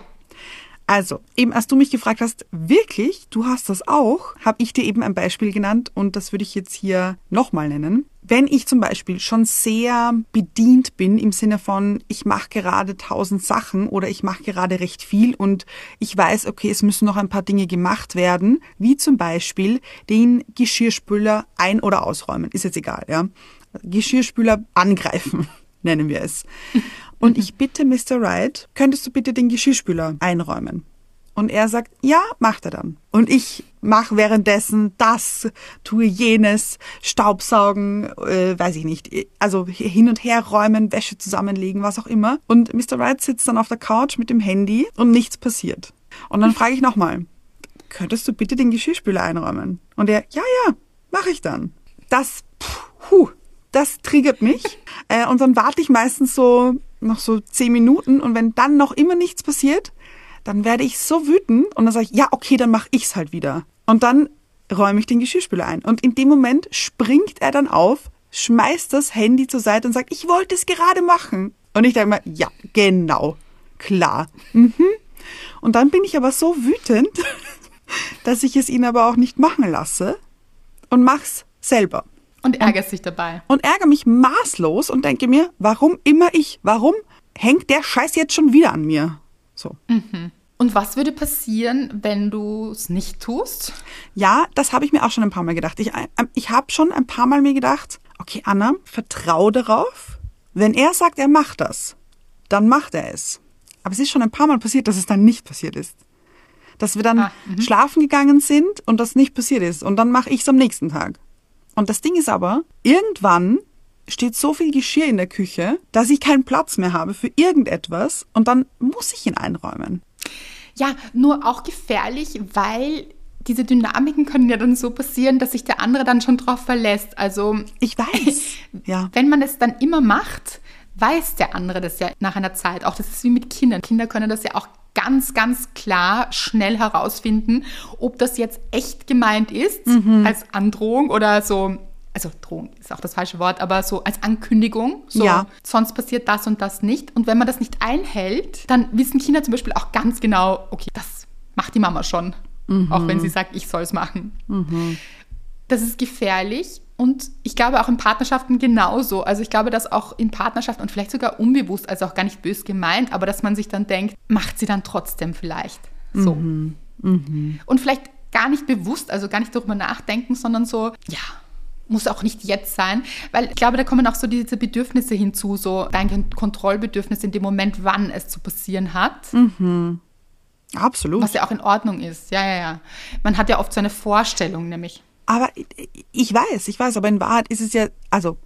Speaker 2: Also, eben als du mich gefragt hast, wirklich, du hast das auch, habe ich dir eben ein Beispiel genannt und das würde ich jetzt hier nochmal nennen. Wenn ich zum Beispiel schon sehr bedient bin im Sinne von, ich mache gerade tausend Sachen oder ich mache gerade recht viel und ich weiß, okay, es müssen noch ein paar Dinge gemacht werden, wie zum Beispiel den Geschirrspüler ein- oder ausräumen, ist jetzt egal, ja. Geschirrspüler angreifen, <laughs> nennen wir es. Und ich bitte Mr. Wright, könntest du bitte den Geschirrspüler einräumen? Und er sagt, ja, macht er dann. Und ich mache währenddessen das, tue jenes, Staubsaugen, äh, weiß ich nicht, also hin und her räumen, Wäsche zusammenlegen, was auch immer. Und Mr. Wright sitzt dann auf der Couch mit dem Handy und nichts passiert. Und dann frage ich nochmal, könntest du bitte den Geschirrspüler einräumen? Und er, ja, ja, mache ich dann. Das, puh, das triggert mich. äh, und dann warte ich meistens so noch so zehn Minuten und wenn dann noch immer nichts passiert, dann werde ich so wütend und dann sage ich, ja, okay, dann mache ich's halt wieder. Und dann räume ich den Geschirrspüler ein. Und in dem Moment springt er dann auf, schmeißt das Handy zur Seite und sagt, ich wollte es gerade machen. Und ich denke mir, ja, genau, klar. Mhm. Und dann bin ich aber so wütend, <laughs> dass ich es ihn aber auch nicht machen lasse und mach's selber.
Speaker 3: Und ärgerst dich dabei.
Speaker 2: Und ärgere mich maßlos und denke mir, warum immer ich? Warum hängt der Scheiß jetzt schon wieder an mir? So.
Speaker 3: Und was würde passieren, wenn du es nicht tust?
Speaker 2: Ja, das habe ich mir auch schon ein paar Mal gedacht. Ich, äh, ich habe schon ein paar Mal mir gedacht, okay, Anna, vertrau darauf. Wenn er sagt, er macht das, dann macht er es. Aber es ist schon ein paar Mal passiert, dass es dann nicht passiert ist. Dass wir dann
Speaker 3: Ah,
Speaker 2: schlafen gegangen sind und das nicht passiert ist. Und dann mache ich es am nächsten Tag. Und das Ding ist aber, irgendwann steht so viel Geschirr in der Küche, dass ich keinen Platz mehr habe für irgendetwas und dann muss ich ihn einräumen.
Speaker 3: Ja, nur auch gefährlich, weil diese Dynamiken können ja dann so passieren, dass sich der andere dann schon drauf verlässt. Also
Speaker 2: Ich weiß. <laughs> Ja.
Speaker 3: wenn man es dann immer macht, weiß der andere das ja nach einer Zeit. Auch das ist wie mit Kindern. Kinder können das ja auch ganz, ganz klar schnell herausfinden, ob das jetzt echt gemeint ist als Androhung oder so. Also Drohung ist auch das falsche Wort, aber so als Ankündigung. So,
Speaker 2: Ja.
Speaker 3: sonst passiert das und das nicht. Und wenn man das nicht einhält, dann wissen Kinder zum Beispiel auch ganz genau, okay, das macht die Mama schon. Auch wenn sie sagt, ich soll es machen. Das ist gefährlich und ich glaube auch in Partnerschaften genauso. Also ich glaube, dass auch in Partnerschaften und vielleicht sogar unbewusst, also auch gar nicht bös gemeint, aber dass man sich dann denkt, macht sie dann trotzdem vielleicht so. Und vielleicht gar nicht bewusst, also gar nicht darüber nachdenken, sondern so, ja, muss auch nicht jetzt sein, weil ich glaube, da kommen auch so diese Bedürfnisse hinzu, so dein Kontrollbedürfnis in dem Moment, wann es zu passieren hat.
Speaker 2: Absolut.
Speaker 3: Was ja auch in Ordnung ist. Ja, ja, ja. Man hat ja oft so eine Vorstellung, nämlich.
Speaker 2: Aber ich weiß, ich weiß, aber in Wahrheit ist es ja, also,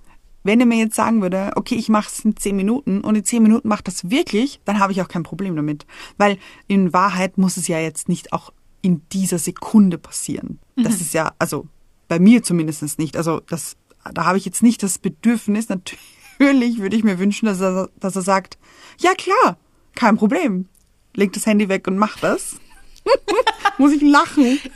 Speaker 2: wenn er mir jetzt sagen würde, okay, ich mache es in zehn Minuten und in zehn Minuten macht das wirklich, dann habe ich auch kein Problem damit. Weil in Wahrheit muss es ja jetzt nicht auch in dieser Sekunde passieren. Das ist ja, also bei mir zumindest nicht. Also das, da habe ich jetzt nicht das Bedürfnis, natürlich würde ich mir wünschen, dass er, dass er sagt, ja klar, kein Problem. Legt das Handy weg und macht das. <laughs> muss ich lachen. <laughs>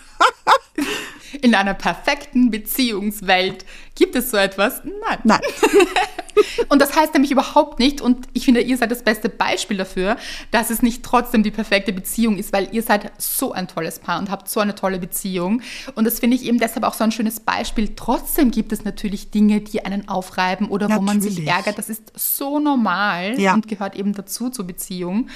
Speaker 3: In einer perfekten Beziehungswelt gibt es so etwas? Nein.
Speaker 2: Nein. <laughs>
Speaker 3: Und das heißt nämlich überhaupt nicht, und ich finde, ihr seid das beste Beispiel dafür, dass es nicht trotzdem die perfekte Beziehung ist, weil ihr seid so ein tolles Paar und habt so eine tolle Beziehung. Und das finde ich eben deshalb auch so ein schönes Beispiel. Trotzdem gibt es natürlich Dinge, die einen aufreiben oder wo man sich
Speaker 2: Natürlich.
Speaker 3: ärgert. Das ist so normal
Speaker 2: Ja.
Speaker 3: und gehört eben dazu zur Beziehung.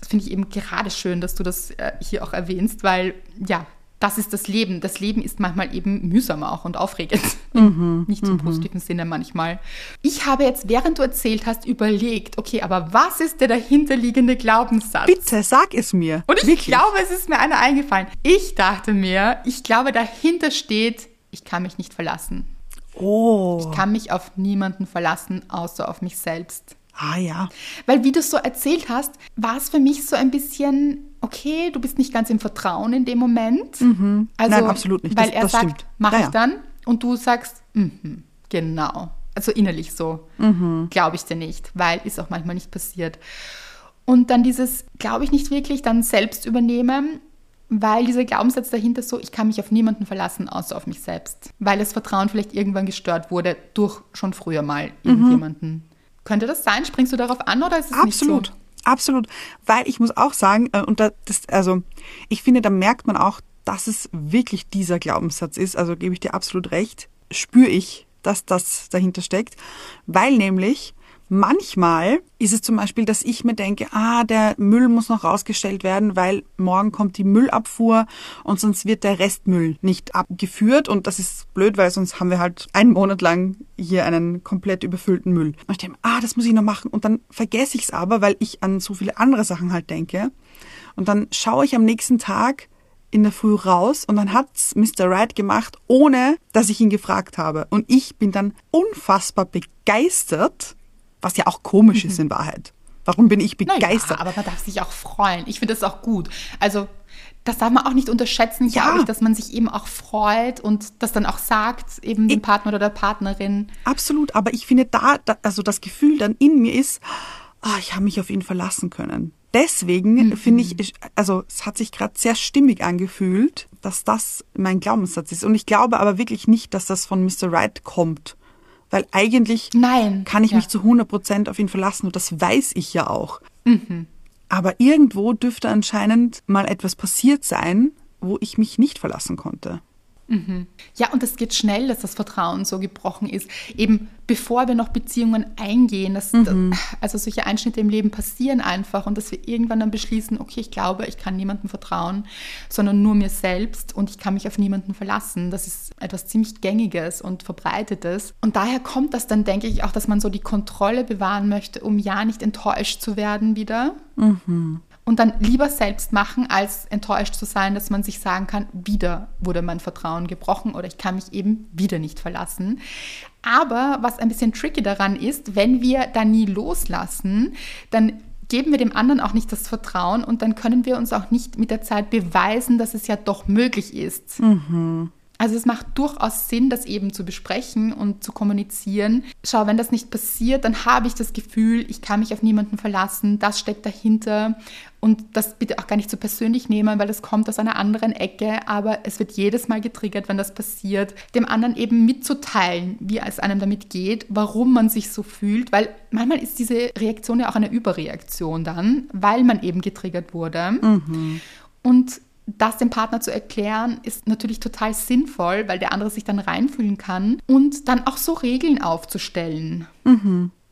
Speaker 3: Das finde ich eben gerade schön, dass du das äh, hier auch erwähnst, weil ja, das ist das Leben. Das Leben ist manchmal eben mühsam auch und aufregend. <laughs> Nicht im positiven Sinne manchmal. Ich habe jetzt, während du erzählt hast, überlegt, okay, aber was ist der dahinterliegende Glaubenssatz?
Speaker 2: Bitte sag es mir.
Speaker 3: Und ich
Speaker 2: Wirklich.
Speaker 3: glaube, es ist mir einer eingefallen. Ich dachte mir, ich glaube, dahinter steht, ich kann mich nicht verlassen.
Speaker 2: Oh.
Speaker 3: Ich kann mich auf niemanden verlassen, außer auf mich selbst.
Speaker 2: Ah ja.
Speaker 3: Weil wie du es so erzählt hast, war es für mich so ein bisschen, okay, du bist nicht ganz im Vertrauen in dem Moment. Also,
Speaker 2: Mhm. Nein, absolut nicht.
Speaker 3: Weil
Speaker 2: Das-
Speaker 3: er
Speaker 2: das
Speaker 3: sagt,
Speaker 2: stimmt.
Speaker 3: mach
Speaker 2: Ja,
Speaker 3: ich dann und du sagst, mhm, genau. Also innerlich so,
Speaker 2: Mhm.
Speaker 3: glaube ich dir nicht, weil ist auch manchmal nicht passiert. Und dann dieses, glaube ich nicht wirklich, dann selbst übernehmen, weil dieser Glaubenssatz dahinter so, ich kann mich auf niemanden verlassen, außer auf mich selbst. Weil das Vertrauen vielleicht irgendwann gestört wurde durch schon früher mal
Speaker 2: Mhm.
Speaker 3: irgendjemanden. Könnte das sein? Springst du darauf an oder ist es
Speaker 2: Absolut.
Speaker 3: nicht so?
Speaker 2: Absolut. Weil ich muss auch sagen, äh, und da, das, also ich finde, da merkt man auch, dass es wirklich dieser Glaubenssatz ist. Also gebe ich dir absolut recht. Spüre ich, dass das dahinter steckt. Weil nämlich Manchmal ist es zum Beispiel, dass ich mir denke, ah, der Müll muss noch rausgestellt werden, weil morgen kommt die Müllabfuhr und sonst wird der Restmüll nicht abgeführt und das ist blöd, weil sonst haben wir halt einen Monat lang hier einen komplett überfüllten Müll. Und ich denke, ah, das muss ich noch machen und dann vergesse ich es aber, weil ich an so viele andere Sachen halt denke. Und dann schaue ich am nächsten Tag in der Früh raus und dann hat's Mr. Wright gemacht, ohne dass ich ihn gefragt habe. Und ich bin dann unfassbar begeistert, was ja auch komisch ist in Wahrheit. Warum bin ich begeistert?
Speaker 3: Naja, aber man darf sich auch freuen. Ich finde das auch gut. Also das darf man auch nicht unterschätzen,
Speaker 2: Ja.
Speaker 3: glaube ich, dass man sich eben auch freut und das dann auch sagt, eben dem
Speaker 2: Ich-
Speaker 3: Partner oder der Partnerin.
Speaker 2: Absolut, aber ich finde da, da also das Gefühl dann in mir ist, ah, ich habe mich auf ihn verlassen können. Deswegen finde ich, also es hat sich gerade sehr stimmig angefühlt, dass das mein Glaubenssatz ist. Und ich glaube aber wirklich nicht, dass das von Mr. Right kommt. Weil eigentlich
Speaker 3: Nein,
Speaker 2: kann ich
Speaker 3: ja.
Speaker 2: mich zu 100 Prozent auf ihn verlassen und das weiß ich ja auch. Aber irgendwo dürfte anscheinend mal etwas passiert sein, wo ich mich nicht verlassen konnte.
Speaker 3: Ja, und es geht schnell, dass das Vertrauen so gebrochen ist. Eben bevor wir noch Beziehungen eingehen, dass, also solche Einschnitte im Leben passieren einfach und dass wir irgendwann dann beschließen, okay, ich glaube, ich kann niemandem vertrauen, sondern nur mir selbst und ich kann mich auf niemanden verlassen. Das ist etwas ziemlich Gängiges und Verbreitetes. Und daher kommt das dann, denke ich, auch, dass man so die Kontrolle bewahren möchte, um ja nicht enttäuscht zu werden wieder. Und dann lieber selbst machen, als enttäuscht zu sein, dass man sich sagen kann, wieder wurde mein Vertrauen gebrochen oder ich kann mich eben wieder nicht verlassen. Aber was ein bisschen tricky daran ist, wenn wir da nie loslassen, dann geben wir dem anderen auch nicht das Vertrauen und dann können wir uns auch nicht mit der Zeit beweisen, dass es ja doch möglich ist. Also es macht durchaus Sinn, das eben zu besprechen und zu kommunizieren. Schau, wenn das nicht passiert, dann habe ich das Gefühl, ich kann mich auf niemanden verlassen, das steckt dahinter. Und das bitte auch gar nicht so persönlich nehmen, weil das kommt aus einer anderen Ecke, aber es wird jedes Mal getriggert, wenn das passiert, dem anderen eben mitzuteilen, wie es einem damit geht, warum man sich so fühlt, weil manchmal ist diese Reaktion ja auch eine Überreaktion dann, weil man eben getriggert wurde. Und das dem Partner zu erklären, ist natürlich total sinnvoll, weil der andere sich dann reinfühlen kann und dann auch so Regeln aufzustellen.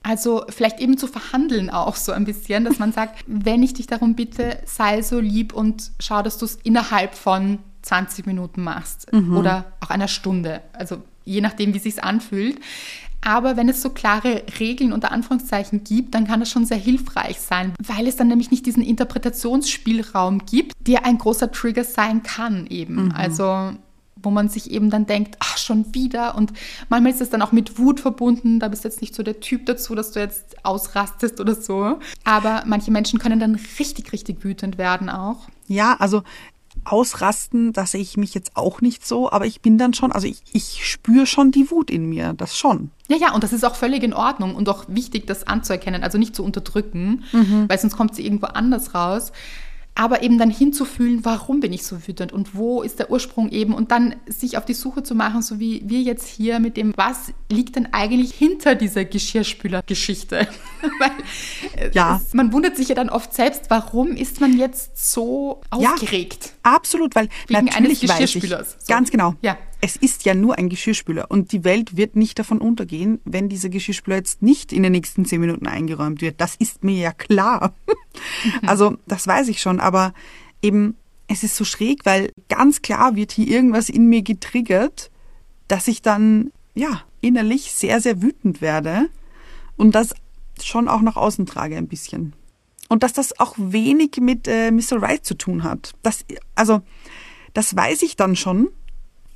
Speaker 3: Also vielleicht eben zu verhandeln auch so ein bisschen, dass man sagt, <laughs> wenn ich dich darum bitte, sei so lieb und schau, dass du es innerhalb von 20 Minuten machst oder auch einer Stunde. Also je nachdem, wie sich's anfühlt. Aber wenn es so klare Regeln unter Anführungszeichen gibt, dann kann das schon sehr hilfreich sein, weil es dann nämlich nicht diesen Interpretationsspielraum gibt, der ein großer Trigger sein kann eben. Also wo man sich eben dann denkt, ach, schon wieder. Und manchmal ist es dann auch mit Wut verbunden. Da bist du jetzt nicht so der Typ dazu, dass du jetzt ausrastest oder so. Aber manche Menschen können dann richtig, richtig wütend werden auch.
Speaker 2: Ja, also ausrasten, da sehe ich mich jetzt auch nicht so, aber ich bin dann schon, also ich, ich spüre schon die Wut in mir, das schon.
Speaker 3: Ja, ja, und das ist auch völlig in Ordnung und auch wichtig, das anzuerkennen, also nicht zu unterdrücken, weil sonst kommt sie irgendwo anders raus. Aber eben dann hinzufühlen, warum bin ich so wütend und wo ist der Ursprung eben und dann sich auf die Suche zu machen, so wie wir jetzt hier mit dem, was liegt denn eigentlich hinter dieser Geschirrspüler-Geschichte? <laughs> Weil äh,
Speaker 2: Ja.
Speaker 3: es, man wundert sich ja dann oft selbst, warum ist man jetzt so
Speaker 2: Ja.
Speaker 3: aufgeregt?
Speaker 2: Absolut, weil
Speaker 3: Wegen
Speaker 2: natürlich
Speaker 3: eines
Speaker 2: weiß ich,
Speaker 3: Geschirrspülers. So.
Speaker 2: ganz genau.
Speaker 3: Ja.
Speaker 2: Es ist ja nur ein Geschirrspüler und die Welt wird nicht davon untergehen, wenn dieser Geschirrspüler jetzt nicht in den nächsten zehn Minuten eingeräumt wird. Das ist mir ja klar. Also das weiß ich schon, aber eben es ist so schräg, weil ganz klar wird hier irgendwas in mir getriggert, dass ich dann ja innerlich sehr sehr wütend werde und das schon auch nach außen trage ein bisschen. Und dass das auch wenig mit äh, Mr. Right zu tun hat. Das, also, das weiß ich dann schon,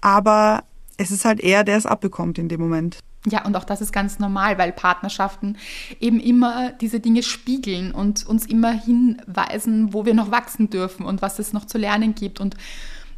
Speaker 2: aber es ist halt er, der es abbekommt in dem Moment.
Speaker 3: Ja, und auch das ist ganz normal, weil Partnerschaften eben immer diese Dinge spiegeln und uns immer hinweisen, wo wir noch wachsen dürfen und was es noch zu lernen gibt und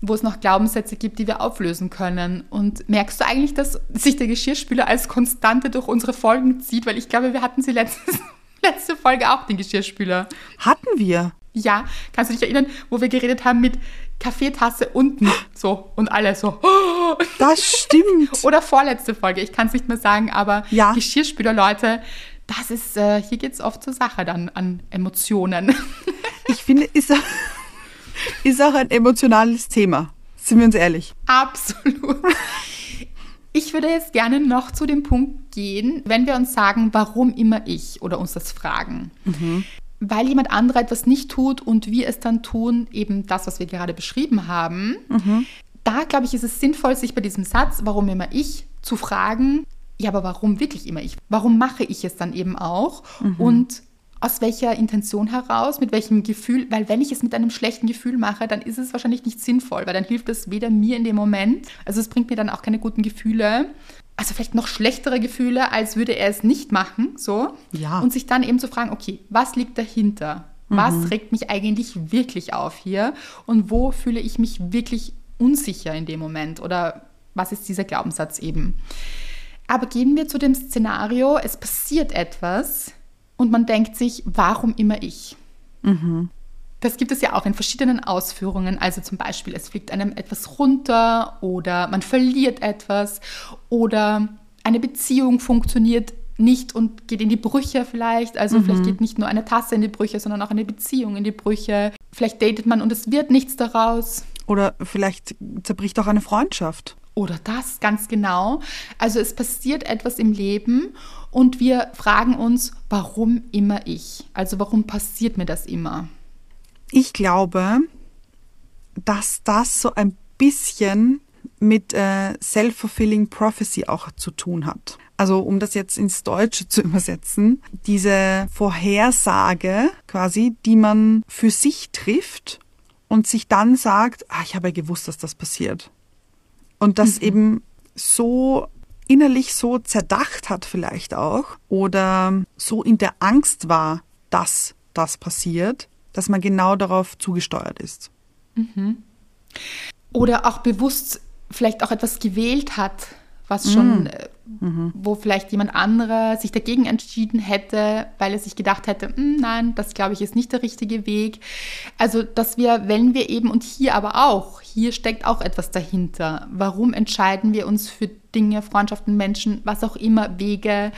Speaker 3: wo es noch Glaubenssätze gibt, die wir auflösen können. Und merkst du eigentlich, dass sich der Geschirrspüler als Konstante durch unsere Folgen zieht? Weil ich glaube, wir hatten sie letztes, <laughs> letzte Folge auch, den Geschirrspüler.
Speaker 2: Hatten wir.
Speaker 3: Ja, kannst du dich erinnern, wo wir geredet haben mit Kaffeetasse unten so und alle so. <gasps>
Speaker 2: Das stimmt. <laughs>
Speaker 3: Oder vorletzte Folge, ich kann es nicht mehr sagen, aber
Speaker 2: Ja.
Speaker 3: Geschirrspüler, Leute, das ist, äh, hier geht es oft zur Sache dann an Emotionen. <laughs>
Speaker 2: Ich finde, ist, auch- <laughs> ist auch ein emotionales Thema. Sind wir uns ehrlich?
Speaker 3: Absolut. Ich würde jetzt gerne noch zu dem Punkt gehen, wenn wir uns sagen, warum immer ich oder uns das fragen. Weil jemand anderer etwas nicht tut und wir es dann tun, eben das, was wir gerade beschrieben haben. Da, glaube ich, ist es sinnvoll, sich bei diesem Satz, warum immer ich, zu fragen, ja, aber warum wirklich immer ich? Warum mache ich es dann eben auch? Und aus welcher Intention heraus, mit welchem Gefühl, weil wenn ich es mit einem schlechten Gefühl mache, dann ist es wahrscheinlich nicht sinnvoll, weil dann hilft es weder mir in dem Moment, also es bringt mir dann auch keine guten Gefühle, also vielleicht noch schlechtere Gefühle, als würde er es nicht machen, so.
Speaker 2: Ja.
Speaker 3: Und sich dann eben zu fragen, okay, was liegt dahinter? Was regt mich eigentlich wirklich auf hier? Und wo fühle ich mich wirklich unsicher in dem Moment? Oder was ist dieser Glaubenssatz eben? Aber gehen wir zu dem Szenario, es passiert etwas und man denkt sich, warum immer ich? Das gibt es ja auch in verschiedenen Ausführungen. Also zum Beispiel, es fliegt einem etwas runter oder man verliert etwas oder eine Beziehung funktioniert nicht und geht in die Brüche vielleicht. Also vielleicht geht nicht nur eine Tasse in die Brüche, sondern auch eine Beziehung in die Brüche. Vielleicht datet man und es wird nichts daraus.
Speaker 2: Oder vielleicht zerbricht auch eine Freundschaft.
Speaker 3: Oder das, ganz genau. Also es passiert etwas im Leben und wir fragen uns, warum immer ich? Also warum passiert mir das immer?
Speaker 2: Ich glaube, dass das so ein bisschen mit äh, Self-Fulfilling Prophecy auch zu tun hat. Also um das jetzt ins Deutsche zu <laughs> übersetzen, diese Vorhersage quasi, die man für sich trifft und sich dann sagt, ah, ich habe ja gewusst, dass das passiert. Und das eben so innerlich so zerdacht hat vielleicht auch oder so in der Angst war, dass das passiert, dass man genau darauf zugesteuert ist.
Speaker 3: Oder auch bewusst vielleicht auch etwas gewählt hat, was schon, äh, wo vielleicht jemand anderer sich dagegen entschieden hätte, weil er sich gedacht hätte, "Hm, nein, das glaube ich ist nicht der richtige Weg. Also, dass wir, wenn wir eben, und hier aber auch, hier steckt auch etwas dahinter. Warum entscheiden wir uns für Dinge, Freundschaften, Menschen, was auch immer, Wege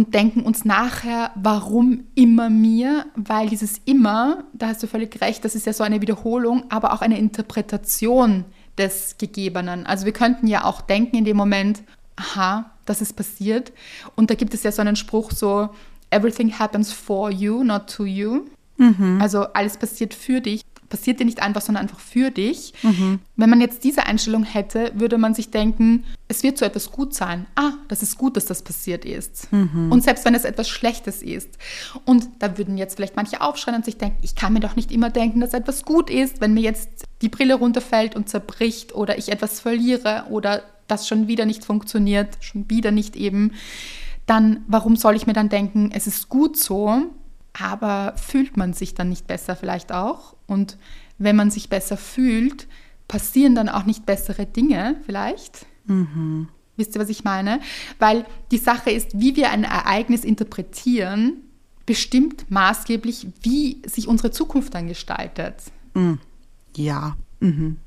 Speaker 3: und denken uns nachher, warum immer mir? Weil dieses immer, da hast du völlig recht, das ist ja so eine Wiederholung, aber auch eine Interpretation des Gegebenen. Also wir könnten ja auch denken in dem Moment, aha, das ist passiert. Und da gibt es ja so einen Spruch so, everything happens for you, not to you. Also alles passiert für dich. Passiert dir nicht einfach, sondern einfach für dich. Wenn man jetzt diese Einstellung hätte, würde man sich denken, es wird so etwas gut sein. Ah, das ist gut, dass das passiert ist. Und selbst wenn es etwas Schlechtes ist. Und da würden jetzt vielleicht manche aufschreien und sich denken, ich kann mir doch nicht immer denken, dass etwas gut ist, wenn mir jetzt die Brille runterfällt und zerbricht oder ich etwas verliere oder das schon wieder nicht funktioniert, schon wieder nicht eben. Dann, warum soll ich mir dann denken, es ist gut so, aber fühlt man sich dann nicht besser vielleicht auch? Und wenn man sich besser fühlt, passieren dann auch nicht bessere Dinge vielleicht? Wisst ihr, was ich meine? Weil die Sache ist, wie wir ein Ereignis interpretieren, bestimmt maßgeblich, wie sich unsere Zukunft dann gestaltet.
Speaker 2: Ja. Mhm.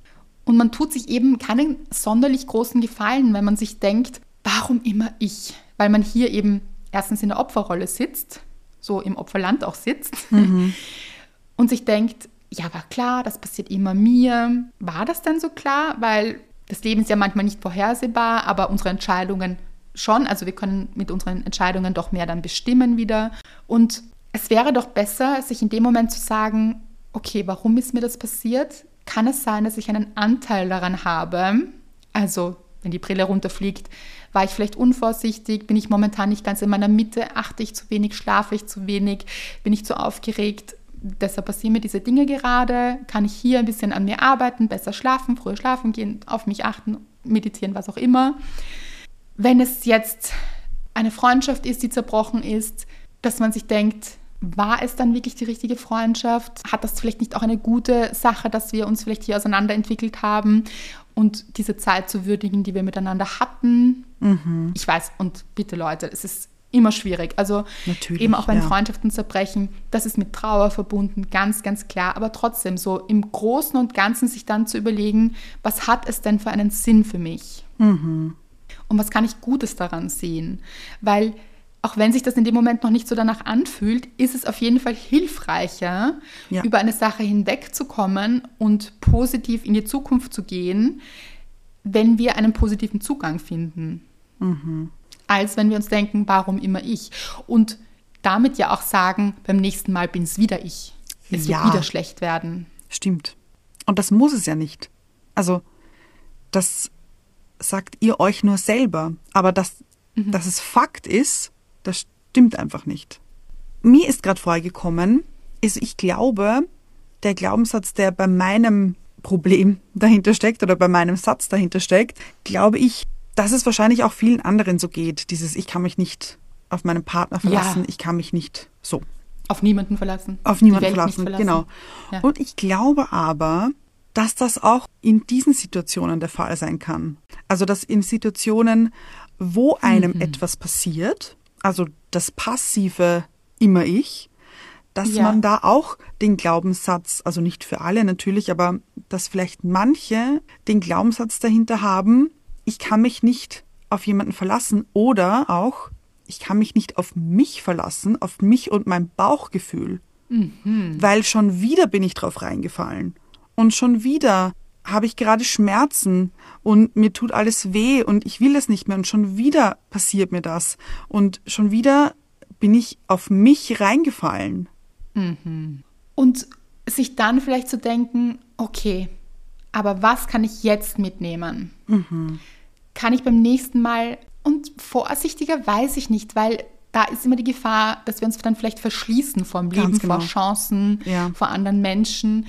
Speaker 3: Und man tut sich eben keinen sonderlich großen Gefallen, wenn man sich denkt, warum immer ich? Weil man hier eben erstens in der Opferrolle sitzt, so im Opferland auch sitzt, <laughs> und sich denkt, ja, war klar, das passiert immer mir. War das denn so klar? Weil das Leben ist ja manchmal nicht vorhersehbar, aber unsere Entscheidungen schon. Also wir können mit unseren Entscheidungen doch mehr dann bestimmen wieder. Und es wäre doch besser, sich in dem Moment zu sagen, okay, warum ist mir das passiert? Kann es sein, dass ich einen Anteil daran habe? Also, wenn die Brille runterfliegt, war ich vielleicht unvorsichtig? Bin ich momentan nicht ganz in meiner Mitte? Achte ich zu wenig? Schlafe ich zu wenig? Bin ich zu aufgeregt? Deshalb passieren mir diese Dinge gerade. Kann ich hier ein bisschen an mir arbeiten, besser schlafen, früher schlafen gehen, auf mich achten, meditieren, was auch immer? Wenn es jetzt eine Freundschaft ist, die zerbrochen ist, dass man sich denkt, war es dann wirklich die richtige Freundschaft? Hat das vielleicht nicht auch eine gute Sache, dass wir uns vielleicht hier auseinanderentwickelt haben und diese Zeit zu würdigen, die wir miteinander hatten? Ich weiß, und bitte Leute, es ist immer schwierig. Also
Speaker 2: Natürlich,
Speaker 3: eben auch wenn
Speaker 2: ja.
Speaker 3: Freundschaften zerbrechen, das ist mit Trauer verbunden, ganz, ganz klar. Aber trotzdem so im Großen und Ganzen sich dann zu überlegen, was hat es denn für einen Sinn für mich? Und was kann ich Gutes daran sehen? Weil auch wenn sich das in dem Moment noch nicht so danach anfühlt, ist es auf jeden Fall hilfreicher,
Speaker 2: Ja.
Speaker 3: über eine Sache hinwegzukommen und positiv in die Zukunft zu gehen, wenn wir einen positiven Zugang finden. Als wenn wir uns denken, warum immer ich? Und damit ja auch sagen, beim nächsten Mal bin es wieder ich. Es
Speaker 2: Ja.
Speaker 3: wird wieder schlecht werden.
Speaker 2: Stimmt. Und das muss es ja nicht. Also, das sagt ihr euch nur selber. Aber dass, dass es Fakt ist, das stimmt einfach nicht. Mir ist gerade vorgekommen, ist, ich glaube, der Glaubenssatz, der bei meinem Problem dahinter steckt oder bei meinem Satz dahinter steckt, glaube ich, dass es wahrscheinlich auch vielen anderen so geht. Dieses, ich kann mich nicht auf meinen Partner verlassen,
Speaker 3: Ja.
Speaker 2: ich kann mich nicht so
Speaker 3: Auf niemanden verlassen.
Speaker 2: auf niemanden
Speaker 3: nicht
Speaker 2: verlassen. Genau.
Speaker 3: Ja.
Speaker 2: Und ich glaube aber, dass das auch in diesen Situationen der Fall sein kann. Also dass in Situationen, wo einem
Speaker 3: Mhm.
Speaker 2: etwas passiert, also das passive immer ich, dass
Speaker 3: Ja.
Speaker 2: man da auch den Glaubenssatz, also nicht für alle natürlich, aber dass vielleicht manche den Glaubenssatz dahinter haben, ich kann mich nicht auf jemanden verlassen oder auch, ich kann mich nicht auf mich verlassen, auf mich und mein Bauchgefühl. Weil schon wieder bin ich drauf reingefallen. Und schon wieder habe ich gerade Schmerzen und mir tut alles weh und ich will es nicht mehr und schon wieder passiert mir das. Und schon wieder bin ich auf mich reingefallen.
Speaker 3: Und sich dann vielleicht zu denken, okay, aber was kann ich jetzt mitnehmen? Kann ich beim nächsten Mal, und vorsichtiger weiß ich nicht, weil da ist immer die Gefahr, dass wir uns dann vielleicht verschließen vor dem Leben,
Speaker 2: genau.
Speaker 3: vor Chancen,
Speaker 2: Ja.
Speaker 3: vor anderen Menschen.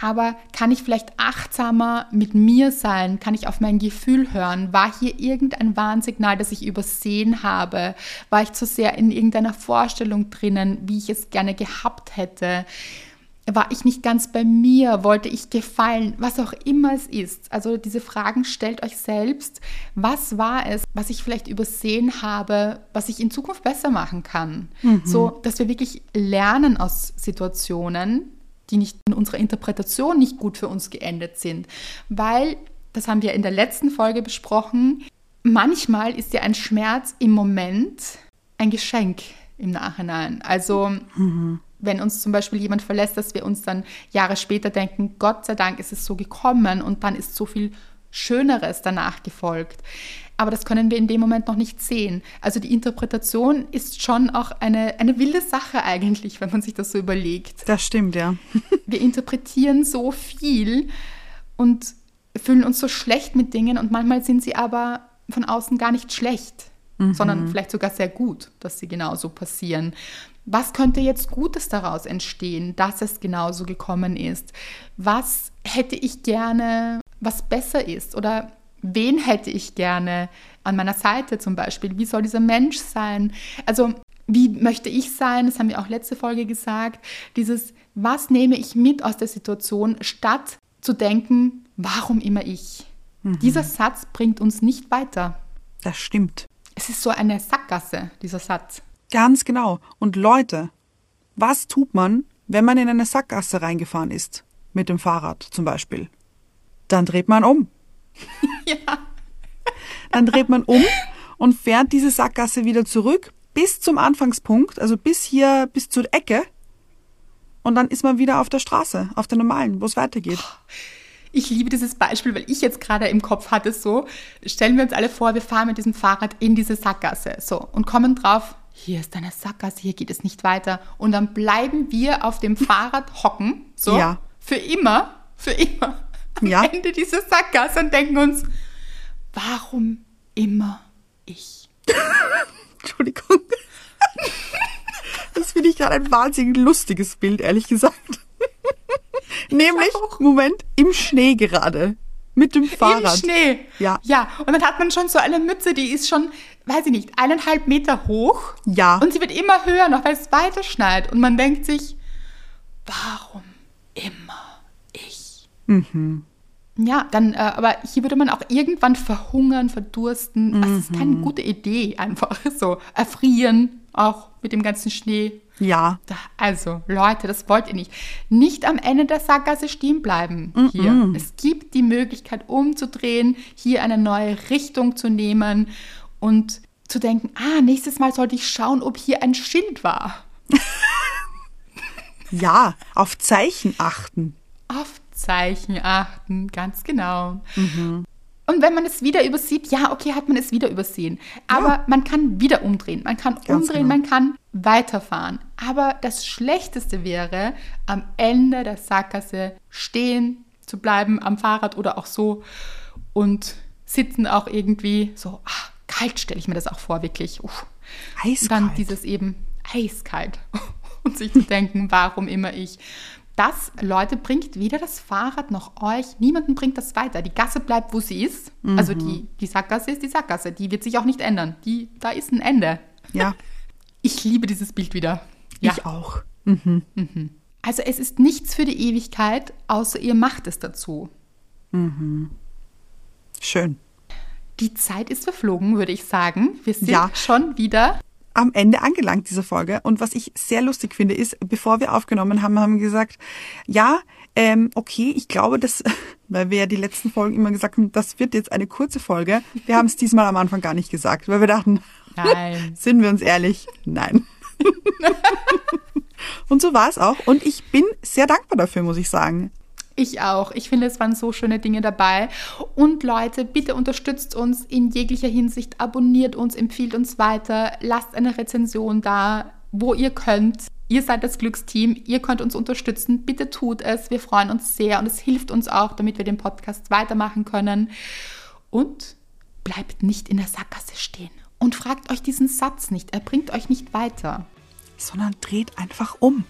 Speaker 3: Aber kann ich vielleicht achtsamer mit mir sein? Kann ich auf mein Gefühl hören? War hier irgendein Warnsignal, das ich übersehen habe? War ich zu sehr in irgendeiner Vorstellung drinnen, wie ich es gerne gehabt hätte? War ich nicht ganz bei mir? Wollte ich gefallen? Was auch immer es ist. Also diese Fragen stellt euch selbst. Was war es, was ich vielleicht übersehen habe, was ich in Zukunft besser machen kann? So, dass wir wirklich lernen aus Situationen, die nicht in unserer Interpretation nicht gut für uns geendet sind. Weil, das haben wir in der letzten Folge besprochen, manchmal ist ja ein Schmerz im Moment ein Geschenk im Nachhinein. Also, wenn uns zum Beispiel jemand verlässt, dass wir uns dann Jahre später denken, Gott sei Dank ist es so gekommen und dann ist so viel Schöneres danach gefolgt. Aber das können wir in dem Moment noch nicht sehen. Also die Interpretation ist schon auch eine, eine wilde Sache eigentlich, wenn man sich das so überlegt.
Speaker 2: Das stimmt, ja. <laughs>
Speaker 3: Wir interpretieren so viel und fühlen uns so schlecht mit Dingen und manchmal sind sie aber von außen gar nicht schlecht, sondern vielleicht sogar sehr gut, dass sie genauso passieren. Was könnte jetzt Gutes daraus entstehen, dass es genauso gekommen ist? Was hätte ich gerne, was besser ist? Oder wen hätte ich gerne an meiner Seite zum Beispiel? Wie soll dieser Mensch sein? Also wie möchte ich sein? Das haben wir auch letzte Folge gesagt. Dieses, was nehme ich mit aus der Situation, statt zu denken, warum immer ich? Dieser Satz bringt uns nicht weiter.
Speaker 2: Das stimmt.
Speaker 3: Es ist so eine Sackgasse, dieser Satz.
Speaker 2: Ganz genau. Und Leute, was tut man, wenn man in eine Sackgasse reingefahren ist? Mit dem Fahrrad zum Beispiel. Dann dreht man um. <laughs>
Speaker 3: Ja.
Speaker 2: Dann dreht man um und fährt diese Sackgasse wieder zurück bis zum Anfangspunkt, also bis hier, bis zur Ecke. Und dann ist man wieder auf der Straße, auf der normalen, wo es weitergeht.
Speaker 3: Ich liebe dieses Beispiel, weil ich jetzt gerade im Kopf hatte, so, stellen wir uns alle vor, wir fahren mit diesem Fahrrad in diese Sackgasse, so, und kommen drauf, hier ist eine Sackgasse, hier geht es nicht weiter. Und dann bleiben wir auf dem Fahrrad hocken, so,
Speaker 2: Ja.
Speaker 3: für immer, für immer, am
Speaker 2: Ja.
Speaker 3: Ende dieser Sackgasse und denken uns, warum immer ich? <laughs>
Speaker 2: Entschuldigung. Das finde ich gerade ein wahnsinnig lustiges Bild, ehrlich gesagt. Nämlich,
Speaker 3: auch.
Speaker 2: Moment, im Schnee gerade. Mit dem Fahrrad.
Speaker 3: Im Schnee.
Speaker 2: Ja.
Speaker 3: Ja, und dann hat man schon so eine Mütze, die ist schon, weiß ich nicht, eineinhalb Meter hoch.
Speaker 2: Ja.
Speaker 3: Und sie wird immer höher noch, weil es weiter schneit. Und man denkt sich, warum immer ich?
Speaker 2: Mhm.
Speaker 3: Ja, dann, äh, aber hier würde man auch irgendwann verhungern, verdursten. Das ist
Speaker 2: Mhm.
Speaker 3: keine gute Idee, einfach so. Erfrieren, auch mit dem ganzen Schnee.
Speaker 2: Ja.
Speaker 3: Also, Leute, das wollt ihr nicht. Nicht am Ende der Sackgasse stehen bleiben hier. Es gibt die Möglichkeit umzudrehen, hier eine neue Richtung zu nehmen und zu denken, ah, nächstes Mal sollte ich schauen, ob hier ein Schild war. <laughs>
Speaker 2: Ja, auf Zeichen achten.
Speaker 3: Auf Zeichen achten, ganz genau. Und wenn man es wieder übersieht, ja, okay, hat man es wieder übersehen. Aber
Speaker 2: Ja.
Speaker 3: man kann wieder umdrehen. Man kann
Speaker 2: Ganz
Speaker 3: umdrehen,
Speaker 2: genau.
Speaker 3: man kann weiterfahren. Aber das Schlechteste wäre, am Ende der Sackgasse stehen zu bleiben am Fahrrad oder auch so und sitzen auch irgendwie so, ach, kalt stelle ich mir das auch vor, wirklich. Uff. Und
Speaker 2: Eiskalt.
Speaker 3: dann dieses eben eiskalt <laughs> und sich zu denken, warum immer ich. Das, Leute, bringt weder das Fahrrad noch euch, niemanden bringt das weiter. Die Gasse bleibt, wo sie ist. Also die, die Sackgasse ist die Sackgasse. Die wird sich auch nicht ändern. Die, da ist ein Ende.
Speaker 2: Ja, <laughs>
Speaker 3: Ich liebe dieses Bild wieder. Ja.
Speaker 2: ich auch.
Speaker 3: Also es ist nichts für die Ewigkeit, außer ihr macht es dazu.
Speaker 2: Schön.
Speaker 3: Die Zeit ist verflogen, würde ich sagen. Wir sind
Speaker 2: Ja.
Speaker 3: schon wieder
Speaker 2: am Ende angelangt dieser Folge. Und was ich sehr lustig finde, ist, bevor wir aufgenommen haben, haben wir gesagt, ja, ähm, okay, ich glaube, dass, <laughs> weil wir ja die letzten Folgen immer gesagt haben, das wird jetzt eine kurze Folge. Wir haben es diesmal am Anfang gar nicht gesagt, weil wir dachten,
Speaker 3: Nein. <laughs>
Speaker 2: sind wir uns ehrlich? Nein. <laughs> Und so war es auch. Und ich bin sehr dankbar dafür, muss ich sagen.
Speaker 3: Ich auch. Ich finde, es waren so schöne Dinge dabei. Und Leute, bitte unterstützt uns in jeglicher Hinsicht. Abonniert uns, empfiehlt uns weiter. Lasst eine Rezension da, wo ihr könnt. Ihr seid das Glücksteam. Ihr könnt uns unterstützen. Bitte tut es. Wir freuen uns sehr und es hilft uns auch, damit wir den Podcast weitermachen können. Und bleibt nicht in der Sackgasse stehen. Und fragt euch diesen Satz nicht. Er bringt euch nicht weiter.
Speaker 2: Sondern dreht einfach um.